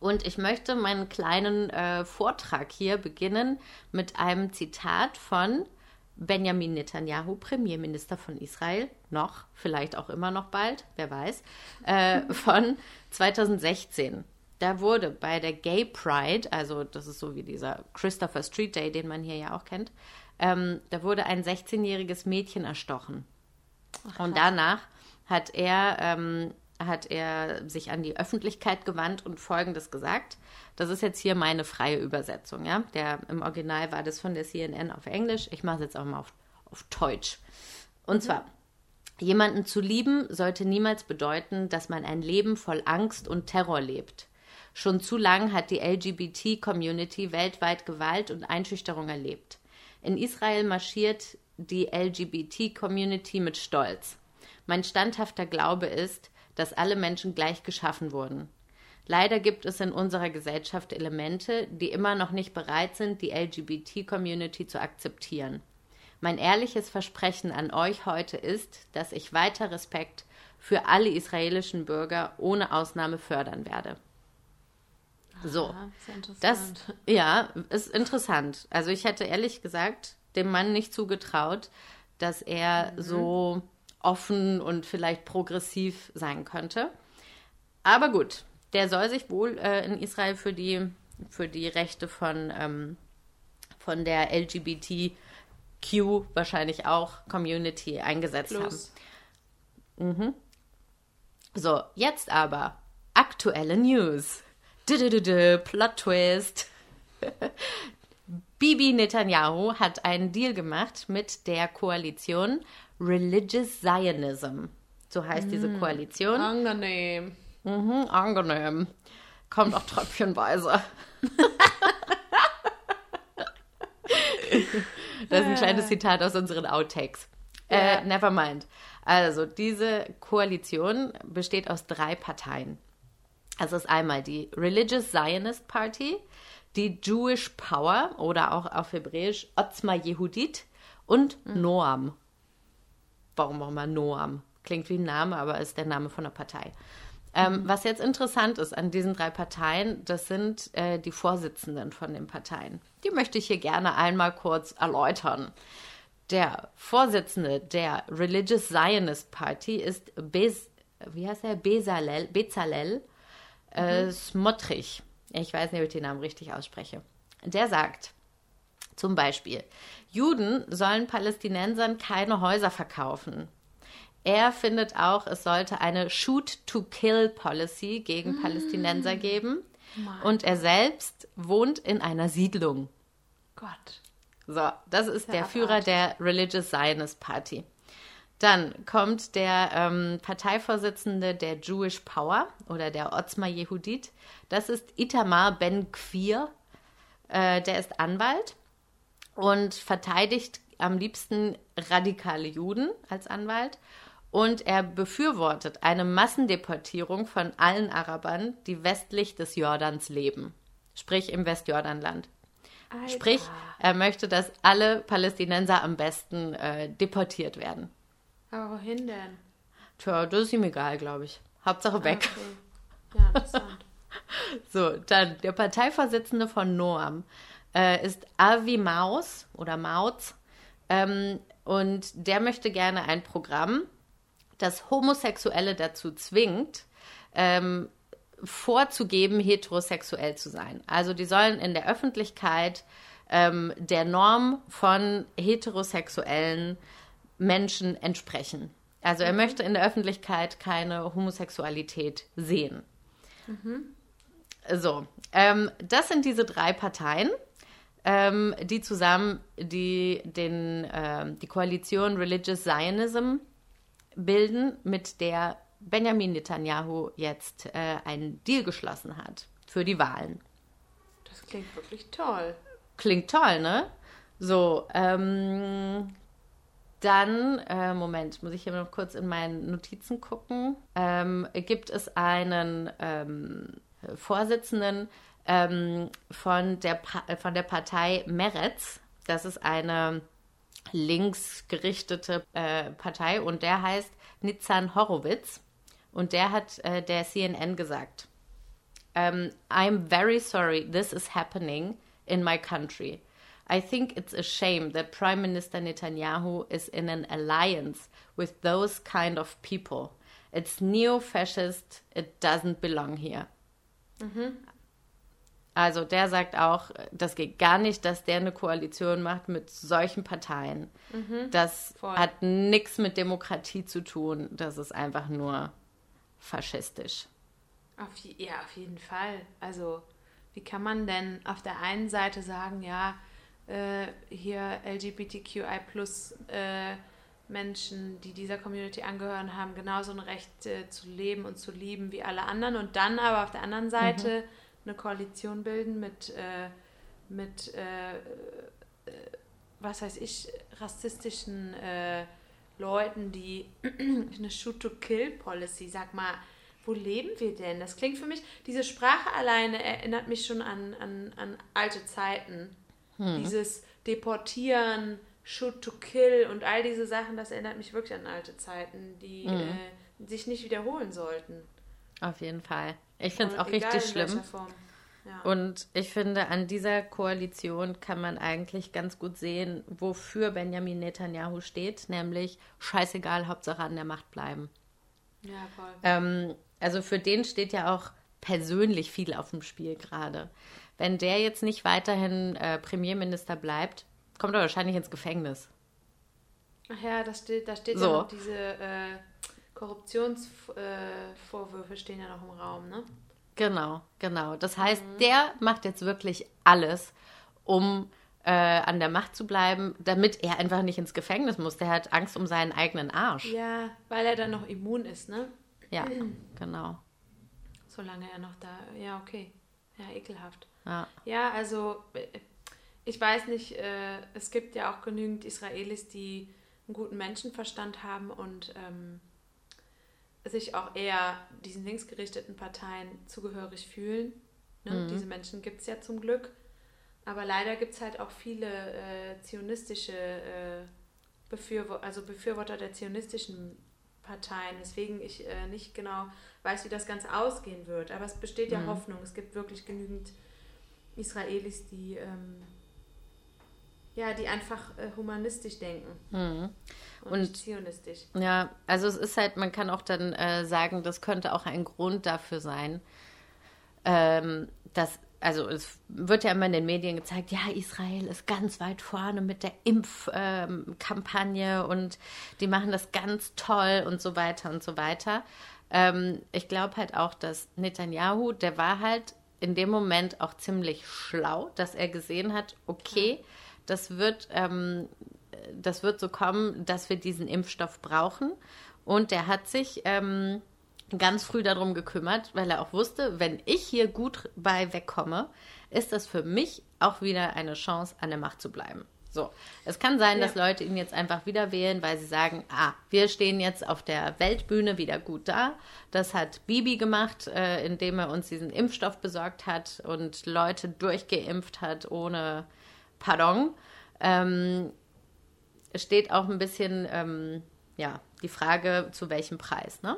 Und ich möchte meinen kleinen äh, Vortrag hier beginnen mit einem Zitat von Benjamin Netanyahu, Premierminister von Israel, noch, vielleicht auch immer noch bald, wer weiß, äh, von 2016. Da wurde bei der Gay Pride, also das ist so wie dieser Christopher Street Day, den man hier ja auch kennt, ähm, da wurde ein 16-jähriges Mädchen erstochen. Und danach hat er ähm, hat er sich an die Öffentlichkeit gewandt und Folgendes gesagt. Das ist jetzt hier meine freie Übersetzung. Ja? Der, Im Original war das von der CNN auf Englisch. Ich mache es jetzt auch mal auf, auf Deutsch. Und zwar, jemanden zu lieben sollte niemals bedeuten, dass man ein Leben voll Angst und Terror lebt. Schon zu lang hat die LGBT-Community weltweit Gewalt und Einschüchterung erlebt. In Israel marschiert die LGBT-Community mit Stolz. Mein standhafter Glaube ist, dass alle Menschen gleich geschaffen wurden. Leider gibt es in unserer Gesellschaft Elemente, die immer noch nicht bereit sind, die LGBT-Community zu akzeptieren. Mein ehrliches Versprechen an euch heute ist, dass ich weiter Respekt für alle israelischen Bürger ohne Ausnahme fördern werde. So, Ah, sehr das ja ist interessant. Also ich hätte ehrlich gesagt dem Mann nicht zugetraut, dass er so offen und vielleicht progressiv sein könnte. Aber gut, der soll sich wohl äh, in Israel für die für die Rechte von ähm, von der LGBTQ wahrscheinlich auch Community eingesetzt haben. Plus. So, jetzt aber aktuelle News. Plot Twist. Bibi Netanyahu hat einen Deal gemacht mit der Koalition Religious Zionism. So heißt diese Koalition. Angenehm. Mhm, angenehm. Kommt auch tröpfchenweise. das ist ein kleines Zitat aus unseren Outtakes. Äh, Ja. never mind. Also, diese Koalition besteht aus drei Parteien. Also es ist einmal die Religious Zionist Party, die Jewish Power oder auch auf Hebräisch Otzma Yehudit und Noam. Warum auch immer Noam? Klingt wie ein Name, aber ist der Name von der Partei. Ähm, Was jetzt interessant ist an diesen drei Parteien, das sind äh, die Vorsitzenden von den Parteien. Die möchte ich hier gerne einmal kurz erläutern. Der Vorsitzende der Religious Zionist Party ist Bez, wie heißt er? Bezalel, Bezalel äh, Smotrich. Ich weiß nicht, ob ich den Namen richtig ausspreche. Der sagt zum Beispiel, Juden sollen Palästinensern keine Häuser verkaufen. Er findet auch, es sollte eine Shoot-to-Kill-Policy gegen Palästinenser geben. Und er selbst wohnt in einer Siedlung. Gott. So, das ist der abartig. Führer der Religious Zionist Party. Dann kommt der ähm, Parteivorsitzende der Jewish Power oder der Otzma Yehudit. Das ist Itamar Ben Gvir. Äh, der ist Anwalt und verteidigt am liebsten radikale Juden als Anwalt. Und er befürwortet eine Massendeportierung von allen Arabern, die westlich des Jordans leben. Sprich im Westjordanland. Alter. Sprich, er möchte, dass alle Palästinenser am besten äh, deportiert werden. Aber wohin denn? Tja, das ist ihm egal, glaube ich. Hauptsache weg. Okay. Ja, interessant. So, dann der Parteivorsitzende von Noam äh, ist Avi Maus oder Mauz. Ähm, und der möchte gerne ein Programm, das Homosexuelle dazu zwingt, ähm, vorzugeben, heterosexuell zu sein. Also die sollen in der Öffentlichkeit ähm, der Norm von heterosexuellen Menschen entsprechen. Also er möchte in der Öffentlichkeit keine Homosexualität sehen. So, ähm, das sind diese drei Parteien, ähm, die zusammen die, den, ähm, die Koalition Religious Zionism bilden, mit der Benjamin Netanyahu jetzt äh, einen Deal geschlossen hat für die Wahlen. Das klingt wirklich toll. Klingt toll, ne? So, ähm, dann, äh, Moment, muss ich hier noch kurz in meinen Notizen gucken. Ähm, gibt es einen ähm, Vorsitzenden ähm, von, der von der Partei Meretz. Das ist eine linksgerichtete äh, Partei und der heißt Nitzan Horowitz. Und der hat äh, der CNN gesagt, um, I'm very sorry this is happening in my country. I think it's a shame that Prime Minister Netanyahu is in an alliance with those kind of people. It's neo fascist, it doesn't belong here. Also der sagt auch, das geht gar nicht, dass der eine Koalition macht mit solchen Parteien. Das Voll. hat nichts mit Demokratie zu tun. Das ist einfach nur faschistisch. Auf, ja, auf jeden Fall. Also, wie kann man denn auf der einen Seite sagen, ja, äh, hier LGBTQI plus äh, Menschen, die dieser Community angehören, haben genauso ein Recht äh, zu leben und zu lieben wie alle anderen und dann aber auf der anderen Seite eine Koalition bilden mit, äh, mit äh, äh, was weiß ich, rassistischen Leuten, die eine Shoot-to-Kill-Policy, sag mal, wo leben wir denn? Das klingt für mich, diese Sprache alleine erinnert mich schon an, an, an alte Zeiten. Dieses Deportieren, Shoot-to-Kill und all diese Sachen, das erinnert mich wirklich an alte Zeiten, die äh, sich nicht wiederholen sollten. Auf jeden Fall. Ich finde es auch richtig schlimm. Ja. Und ich finde, an dieser Koalition kann man eigentlich ganz gut sehen, wofür Benjamin Netanyahu steht, nämlich scheißegal, Hauptsache an der Macht bleiben. ja, voll. Ähm, also für den steht ja auch persönlich viel auf dem Spiel gerade. Wenn der jetzt nicht weiterhin äh, Premierminister bleibt, kommt er wahrscheinlich ins Gefängnis. Ach ja, da steht, da steht So. ja noch diese äh, Korruptionsvorwürfe Vorwürfe stehen ja noch im Raum, ne? Genau, genau. Das heißt, der macht jetzt wirklich alles, um äh, an der Macht zu bleiben, damit er einfach nicht ins Gefängnis muss. Der hat Angst um seinen eigenen Arsch. Ja, weil er dann noch immun ist, ne? Ja, genau. Solange er noch da. Ja, okay. Ja, ekelhaft. Ja. Ja, also ich weiß nicht, äh, es gibt ja auch genügend Israelis, die einen guten Menschenverstand haben und ähm, sich auch eher diesen linksgerichteten Parteien zugehörig fühlen. Ne? Diese Menschen gibt es ja zum Glück. Aber leider gibt es halt auch viele äh, zionistische äh, Befürworter, also Befürworter der zionistischen Parteien, weswegen ich äh, nicht genau weiß, wie das Ganze ausgehen wird. Aber es besteht ja Hoffnung. Es gibt wirklich genügend Israelis, die ähm, ja, die einfach äh, humanistisch denken und, Und- nicht zionistisch. Ja, also es ist halt, man kann auch dann äh, sagen, das könnte auch ein Grund dafür sein, ähm, dass, also es wird ja immer in den Medien gezeigt, ja, Israel ist ganz weit vorne mit der Impfkampagne und die machen das ganz toll und so weiter und so weiter. Ähm, ich glaube halt auch, dass Netanyahu, der war halt in dem Moment auch ziemlich schlau, dass er gesehen hat, okay, das wird ähm, das wird so kommen, dass wir diesen Impfstoff brauchen. Und der hat sich ähm, ganz früh darum gekümmert, weil er auch wusste, wenn ich hier gut bei wegkomme, ist das für mich auch wieder eine Chance, an der Macht zu bleiben. So, es kann sein, dass Leute ihn jetzt einfach wieder wählen, weil sie sagen, ah, wir stehen jetzt auf der Weltbühne wieder gut da. Das hat Bibi gemacht, äh, indem er uns diesen Impfstoff besorgt hat und Leute durchgeimpft hat ohne Pardon. Ähm, es steht auch ein bisschen, ähm, ja, die Frage, zu welchem Preis, ne?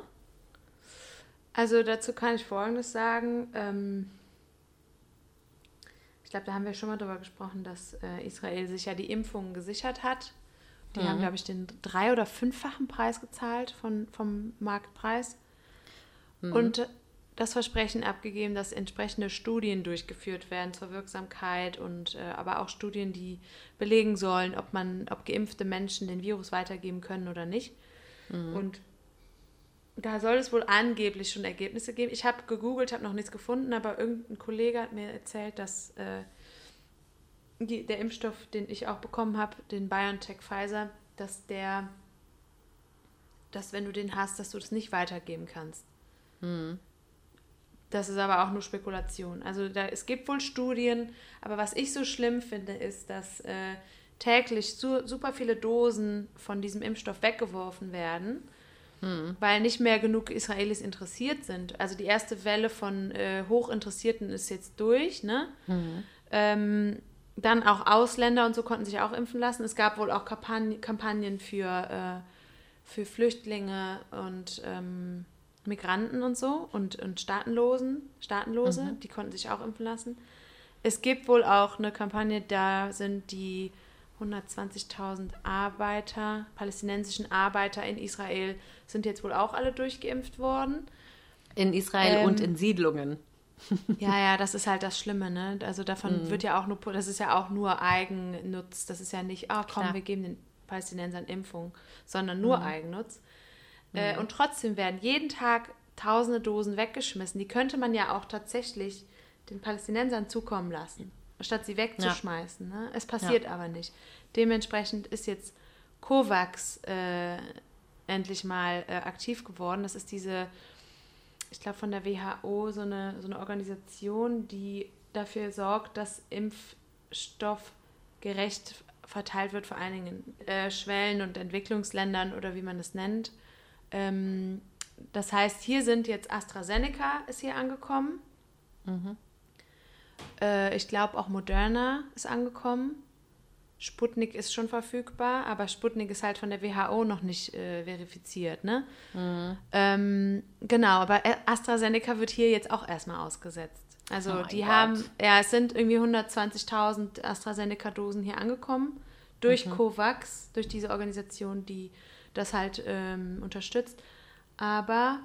Also dazu kann ich Folgendes sagen. Ähm, ich glaube, da haben wir schon mal drüber gesprochen, dass äh, Israel sich ja die Impfungen gesichert hat. Die haben, glaube ich, den drei- oder fünffachen Preis gezahlt von, vom Marktpreis. Und das Versprechen abgegeben, dass entsprechende Studien durchgeführt werden zur Wirksamkeit und äh, aber auch Studien, die belegen sollen, ob man, ob geimpfte Menschen den Virus weitergeben können oder nicht. Und da soll es wohl angeblich schon Ergebnisse geben. Ich habe gegoogelt, habe noch nichts gefunden, aber irgendein Kollege hat mir erzählt, dass äh, die, der Impfstoff, den ich auch bekommen habe, den BioNTech Pfizer, dass der, dass wenn du den hast, dass du das nicht weitergeben kannst. Das ist aber auch nur Spekulation. Also da, es gibt wohl Studien, aber was ich so schlimm finde, ist, dass äh, täglich su super viele Dosen von diesem Impfstoff weggeworfen werden, weil nicht mehr genug Israelis interessiert sind. Also die erste Welle von äh, Hochinteressierten ist jetzt durch, ne? Ähm, dann auch Ausländer und so konnten sich auch impfen lassen. Es gab wohl auch Kampagnen, Kampagnen für, äh, für Flüchtlinge und ähm, Migranten und so und, und Staatenlosen, Staatenlose, die konnten sich auch impfen lassen. Es gibt wohl auch eine Kampagne, da sind die 120.000 Arbeiter, palästinensischen Arbeiter in Israel, sind jetzt wohl auch alle durchgeimpft worden. In Israel Ähm, und in Siedlungen. Ja, ja, das ist halt das Schlimme, ne? Also davon wird ja auch nur, das ist ja auch nur Eigennutz. Das ist ja nicht, ah komm, Klar. wir geben den Palästinensern Impfung, sondern nur Eigennutz. Äh, und trotzdem werden jeden Tag tausende Dosen weggeschmissen. Die könnte man ja auch tatsächlich den Palästinensern zukommen lassen, statt sie wegzuschmeißen. Ne? Es passiert aber nicht. Dementsprechend ist jetzt COVAX äh, endlich mal äh, aktiv geworden. Das ist diese, ich glaube, von der WHO so eine, so eine Organisation, die dafür sorgt, dass Impfstoff gerecht verteilt wird, vor allen Dingen in äh, Schwellen- und Entwicklungsländern oder wie man es nennt. Ähm, das heißt, hier sind jetzt AstraZeneca ist hier angekommen. Äh, ich glaube auch Moderna ist angekommen. Sputnik ist schon verfügbar, aber Sputnik ist halt von der WHO noch nicht äh, verifiziert, ne? Ähm, genau, aber AstraZeneca wird hier jetzt auch erstmal ausgesetzt. Also Oh die Gott. haben, ja, es sind irgendwie 120.000 AstraZeneca-Dosen hier angekommen durch Mhm. COVAX, durch diese Organisation, die das halt ähm, unterstützt. Aber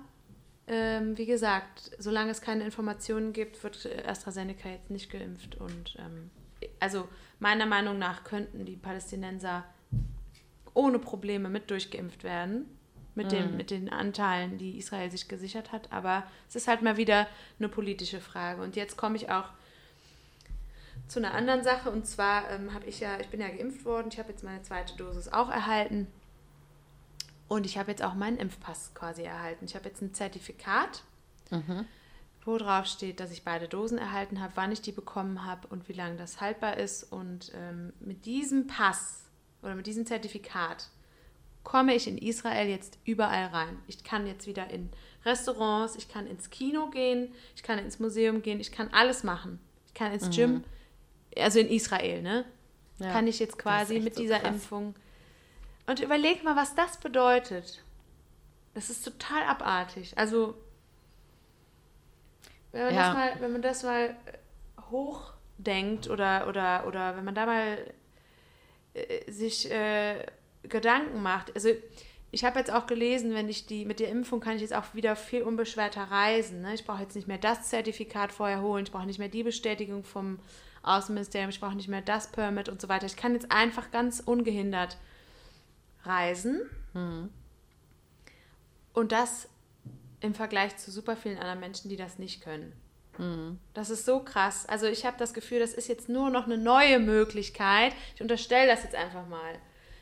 ähm, wie gesagt, solange es keine Informationen gibt, wird AstraZeneca jetzt nicht geimpft. Und ähm, also meiner Meinung nach könnten die Palästinenser ohne Probleme mit durchgeimpft werden. Mit, dem, mit den Anteilen, die Israel sich gesichert hat. Aber es ist halt mal wieder eine politische Frage. Und jetzt komme ich auch zu einer anderen Sache. Und zwar ähm, habe ich ja, ich bin ja geimpft worden. Ich habe jetzt meine zweite Dosis auch erhalten. Und ich habe jetzt auch meinen Impfpass quasi erhalten. Ich habe jetzt ein Zertifikat, wo drauf steht, dass ich beide Dosen erhalten habe, wann ich die bekommen habe und wie lange das haltbar ist. Und ähm, mit diesem Pass oder mit diesem Zertifikat komme ich in Israel jetzt überall rein. Ich kann jetzt wieder in Restaurants, ich kann ins Kino gehen, ich kann ins Museum gehen, ich kann alles machen. Ich kann ins Gym, also in Israel, ne? Ja. Kann ich jetzt quasi mit so dieser krass. Impfung. Und überleg mal, was das bedeutet. Das ist total abartig. Also, wenn man, Ja. das, mal, wenn man das mal hochdenkt oder, oder, oder wenn man da mal äh, sich äh, Gedanken macht. Also ich habe jetzt auch gelesen, wenn ich die mit der Impfung kann ich jetzt auch wieder viel unbeschwerter reisen. Ne? Ich brauche jetzt nicht mehr das Zertifikat vorher holen, ich brauche nicht mehr die Bestätigung vom Außenministerium, ich brauche nicht mehr das Permit und so weiter. Ich kann jetzt einfach ganz ungehindert reisen. Und das im Vergleich zu super vielen anderen Menschen, die das nicht können. Das ist so krass. Also ich habe das Gefühl, das ist jetzt nur noch eine neue Möglichkeit. Ich unterstelle das jetzt einfach mal.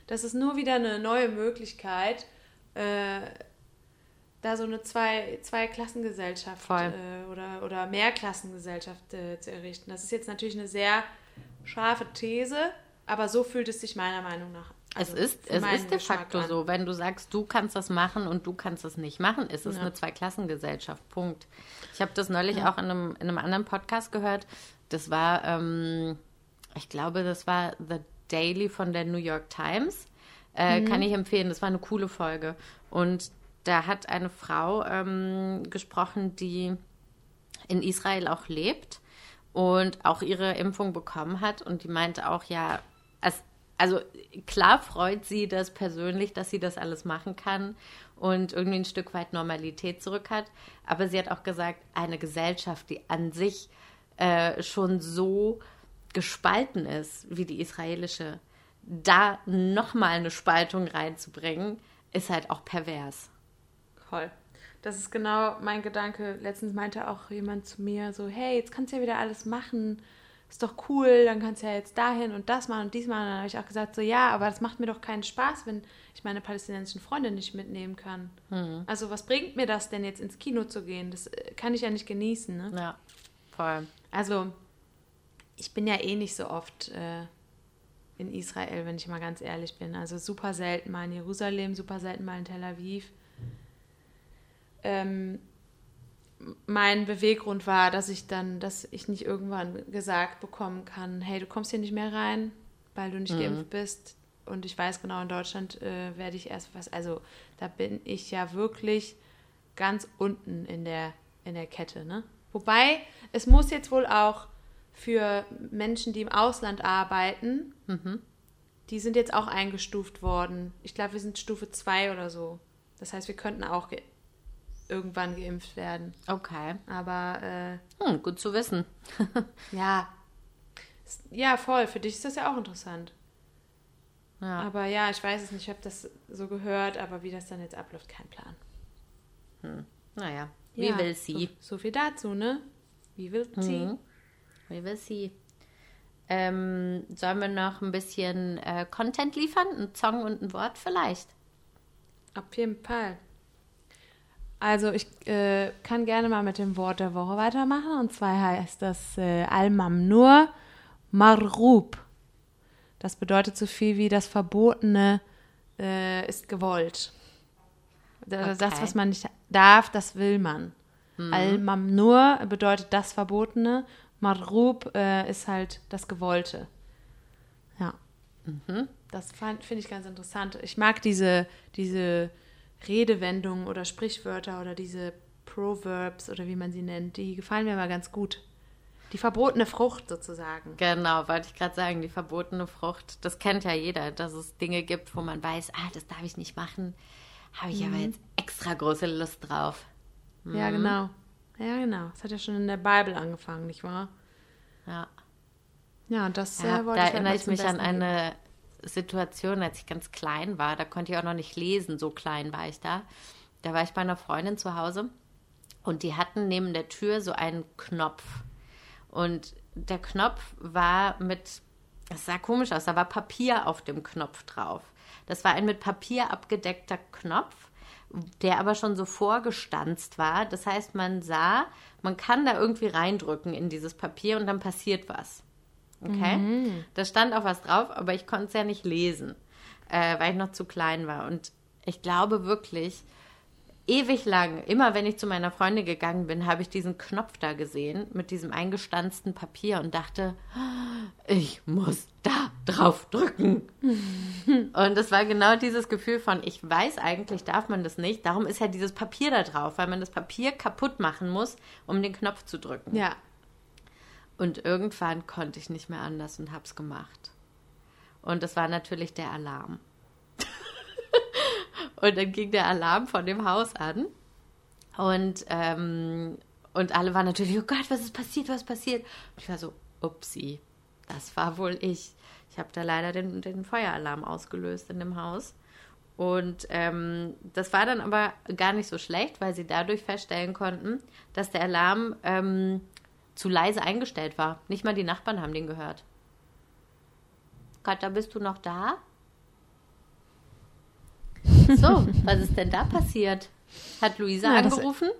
Das ist nur wieder eine neue Möglichkeit, äh, da so eine zwei, zwei Klassengesellschaft äh, oder, oder Mehrklassengesellschaft äh, zu errichten. Das ist jetzt natürlich eine sehr scharfe These, aber so fühlt es sich meiner Meinung nach. Es also ist, es ist de facto an. so. Wenn du sagst, du kannst das machen und du kannst das nicht machen, ist es Ja. eine Zweiklassengesellschaft. Punkt. Ich habe das neulich auch in einem, in einem anderen Podcast gehört. Das war, ähm, ich glaube, das war The Daily von der New York Times. Äh, Kann ich empfehlen. Das war eine coole Folge. Und da hat eine Frau ähm, gesprochen, die in Israel auch lebt und auch ihre Impfung bekommen hat. Und die meinte auch, ja, also klar freut sie das persönlich, dass sie das alles machen kann und irgendwie ein Stück weit Normalität zurück hat. Aber sie hat auch gesagt, eine Gesellschaft, die an sich äh, schon so gespalten ist wie die israelische, da nochmal eine Spaltung reinzubringen, ist halt auch pervers. Voll. Das ist genau mein Gedanke. Letztens meinte auch jemand zu mir so, hey, jetzt kannst du ja wieder alles machen. Ist doch cool, dann kannst du ja jetzt dahin und das machen und dies machen. Und dann habe ich auch gesagt, so ja, aber das macht mir doch keinen Spaß, wenn ich meine palästinensischen Freunde nicht mitnehmen kann. Also was bringt mir das denn jetzt ins Kino zu gehen? Das äh, kann ich ja nicht genießen. Ne? Ja, voll. Also ich bin ja eh nicht so oft äh, in Israel, wenn ich mal ganz ehrlich bin. Also super selten mal in Jerusalem, super selten mal in Tel Aviv. Ähm, mein Beweggrund war, dass ich dann, dass ich nicht irgendwann gesagt bekommen kann, hey, du kommst hier nicht mehr rein, weil du nicht geimpft bist. Und ich weiß genau, in Deutschland äh, werde ich erst was, also da bin ich ja wirklich ganz unten in der, in der Kette. Ne? Wobei, es muss jetzt wohl auch für Menschen, die im Ausland arbeiten, die sind jetzt auch eingestuft worden. Ich glaube, wir sind Stufe 2 oder so. Das heißt, wir könnten auch irgendwann geimpft werden. Okay. Aber äh, Hm, gut zu wissen. ja, ja, voll. Für dich ist das ja auch interessant. Ja. Aber ja, ich weiß es nicht, ich habe das so gehört, aber wie das dann jetzt abläuft, kein Plan. Naja, We Ja, will see. So, so viel dazu, ne? We will see. Mhm. We will see. Ähm, sollen wir noch ein bisschen äh, Content liefern? Ein Song und ein Wort vielleicht? Auf jeden Fall. Also ich äh, kann gerne mal mit dem Wort der Woche weitermachen. Und zwar heißt das äh, Al-Mamnur Marrub. Das bedeutet so viel wie das Verbotene äh, ist gewollt. Das, das, Okay. was man nicht darf, das will man. Al-Mamnur bedeutet das Verbotene. Marrub äh, ist halt das Gewollte. Ja. Das fand- finde ich ganz interessant. Ich mag diese, diese Redewendungen oder Sprichwörter oder diese Proverbs oder wie man sie nennt. Die gefallen mir mal ganz gut. Die verbotene Frucht sozusagen. Genau, wollte ich gerade sagen, die verbotene Frucht. Das kennt ja jeder, dass es Dinge gibt, wo man weiß, ah, das darf ich nicht machen. Habe ich aber jetzt extra große Lust drauf. Ja, genau. Ja, genau. Das hat ja schon in der Bibel angefangen, nicht wahr? Ja. Ja, und das Ja, äh, wollte da ich halt erinnere ich mich an eine Situation, als ich ganz klein war. Da konnte ich auch noch nicht lesen, so klein war ich da. Da war ich bei einer Freundin zu Hause und die hatten neben der Tür so einen Knopf. Und der Knopf war mit, das sah komisch aus, da war Papier auf dem Knopf drauf. Das war ein mit Papier abgedeckter Knopf, der aber schon so vorgestanzt war. Das heißt, man sah, man kann da irgendwie reindrücken in dieses Papier und dann passiert was. Okay? Da stand auch was drauf, aber ich konnte es ja nicht lesen, äh, weil ich noch zu klein war. Und ich glaube wirklich, ewig lang, immer wenn ich zu meiner Freundin gegangen bin, habe ich diesen Knopf da gesehen mit diesem eingestanzten Papier und dachte, ich muss da drauf drücken. und es war genau dieses Gefühl von, ich weiß eigentlich, darf man das nicht. Darum ist ja dieses Papier da drauf, weil man das Papier kaputt machen muss, um den Knopf zu drücken. Ja, Und irgendwann konnte ich nicht mehr anders und hab's gemacht. Und das war natürlich der Alarm. und dann ging der Alarm von dem Haus an. Und, ähm, und alle waren natürlich, oh Gott, was ist passiert, was ist passiert? Und ich war so, upsi, das war wohl ich. Ich habe da leider den, den Feueralarm ausgelöst in dem Haus. Und ähm, das war dann aber gar nicht so schlecht, weil sie dadurch feststellen konnten, dass der Alarm ähm, zu leise eingestellt war. Nicht mal die Nachbarn haben den gehört. Katja, bist du noch da? So, was ist denn da passiert? Hat Luisa Na, das- angerufen?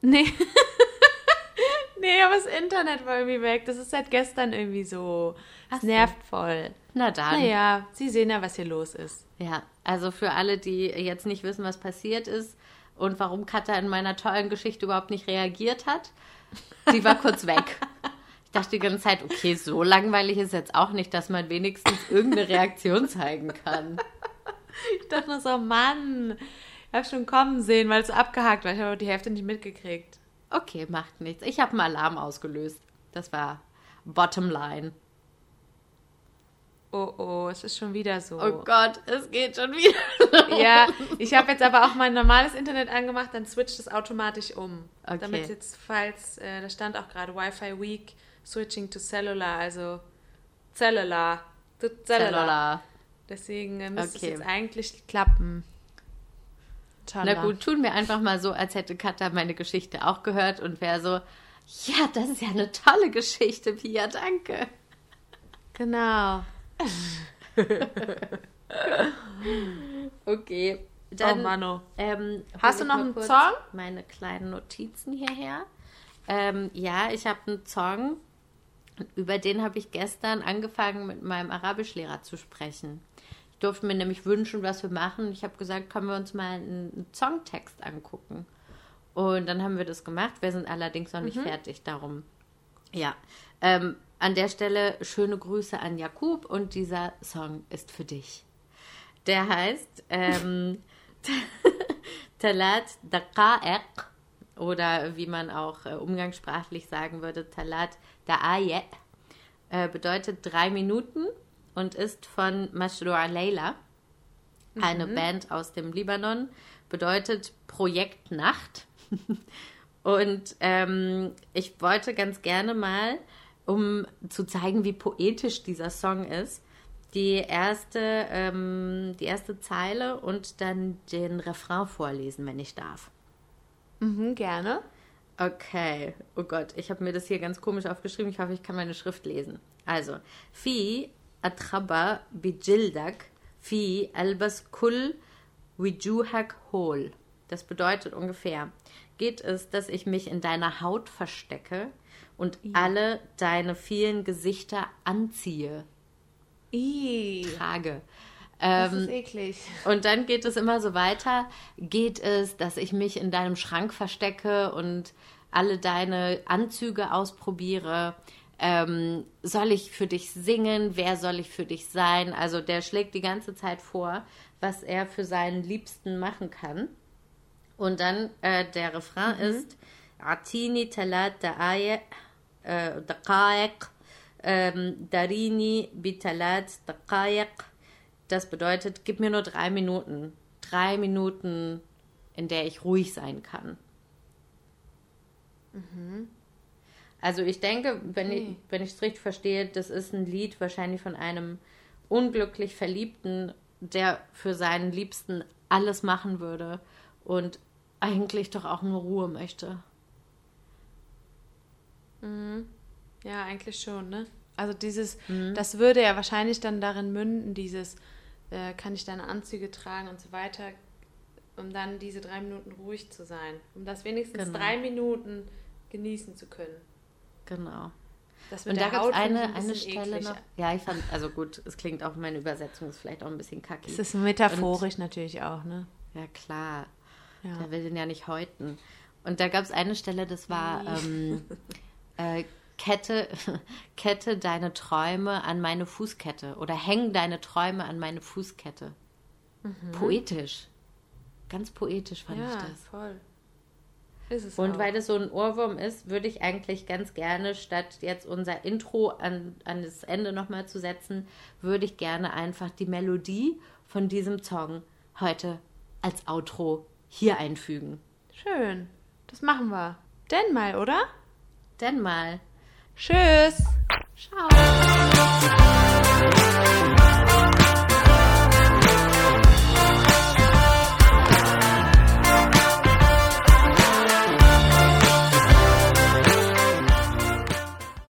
Nee. nee, aber das Internet war irgendwie weg. Das ist seit gestern irgendwie so. So. nervt voll. Na dann. Naja, Sie sehen ja, was hier los ist. Ja, also für alle, die jetzt nicht wissen, was passiert ist und warum Katja in meiner tollen Geschichte überhaupt nicht reagiert hat, die war kurz weg. Ich dachte die ganze Zeit, okay, so langweilig ist jetzt auch nicht, dass man wenigstens irgendeine Reaktion zeigen kann. Ich dachte nur so, Mann, ich habe schon kommen sehen, weil es abgehakt war. Ich habe die Hälfte nicht mitgekriegt. Okay, macht nichts. Ich habe einen Alarm ausgelöst. Das war bottom line. Oh, oh, es ist schon wieder so. Oh Gott, es geht schon wieder. Ja, ich habe jetzt aber auch mein normales Internet angemacht, dann switcht es automatisch um. Okay. Damit jetzt, falls, äh, da stand auch gerade Wi-Fi Week, switching to Cellular, also Cellular. To Cellular. Cellular. Deswegen äh, müsste Okay. es jetzt eigentlich klappen. Na Inshallah. gut, tun wir einfach mal so, als hätte Katja meine Geschichte auch gehört und wäre so, ja, das ist ja eine tolle Geschichte, Pia, danke. Genau. Okay, dann oh Mano. ähm, Hast du noch einen Song? Meine kleinen Notizen hierher. Ähm, ja, ich habe einen Song, über den habe ich gestern angefangen, mit meinem Arabischlehrer zu sprechen. Ich durfte mir nämlich wünschen, was wir machen. Ich habe gesagt, können wir uns mal einen, einen Songtext angucken. Und dann haben wir das gemacht. Wir sind allerdings noch nicht fertig darum. Ja, ähm, an der Stelle schöne Grüße an Jakub und dieser Song ist für dich. Der heißt ähm, Talat Daqa'iq oder wie man auch äh, umgangssprachlich sagen würde, Talat Da'ayet äh, bedeutet drei Minuten und ist von Mashru'a Leila, eine Band aus dem Libanon, bedeutet Projekt Nacht. Und ähm, ich wollte ganz gerne mal, um zu zeigen, wie poetisch dieser Song ist, die erste, ähm, die erste Zeile und dann den Refrain vorlesen, wenn ich darf. Mhm, gerne. Okay. Oh Gott, ich habe mir das hier ganz komisch aufgeschrieben. Ich hoffe, ich kann meine Schrift lesen. Also, fi atraba bijildak fi albas kul wijuhak hol. Das bedeutet ungefähr, geht es, dass ich mich in deiner Haut verstecke und alle deine vielen Gesichter anziehe, Ih, trage. das Ähm, ist eklig. und dann geht es immer so weiter. Geht es, dass ich mich in deinem Schrank verstecke und alle deine Anzüge ausprobiere? Ähm, soll ich für dich singen? Wer soll ich für dich sein? Also der schlägt die ganze Zeit vor, was er für seinen Liebsten machen kann. Und dann äh, der Refrain ist Atini talat äh, daqa'iq ähm, darini bitalat daqa'iq das bedeutet, gib mir nur drei Minuten. Drei Minuten, in der ich ruhig sein kann. Also ich denke, wenn ich Okay. wenn ich es richtig verstehe, das ist ein Lied wahrscheinlich von einem unglücklich Verliebten, der für seinen Liebsten alles machen würde und eigentlich doch auch nur Ruhe möchte. Ja, eigentlich schon, ne? Also dieses, Mhm. das würde ja wahrscheinlich dann darin münden, dieses, äh, kann ich deine Anzüge tragen und so weiter, um dann diese drei Minuten ruhig zu sein. Um das wenigstens Genau. drei Minuten genießen zu können. Genau. Das mit Und da der es Haut eine, ein eine Stelle eklig. noch. Ja, ich fand, also gut, es klingt auch, meine Übersetzung ist vielleicht auch ein bisschen kacke. Es ist metaphorisch natürlich auch, ne? Ja, klar. Ja. Der will den ja nicht häuten. Und da gab es eine Stelle, das war ähm, äh, Kette, Kette deine Träume an meine Fußkette oder häng deine Träume an meine Fußkette. Poetisch. Ganz poetisch fand ja, ich das. voll. Und auch. weil das so ein Ohrwurm ist, würde ich eigentlich ganz gerne, statt jetzt unser Intro an, an das Ende nochmal zu setzen, würde ich gerne einfach die Melodie von diesem Song heute als Outro hier einfügen. Schön. Das machen wir. Denn mal, oder? Denn mal. Tschüss. Ciao.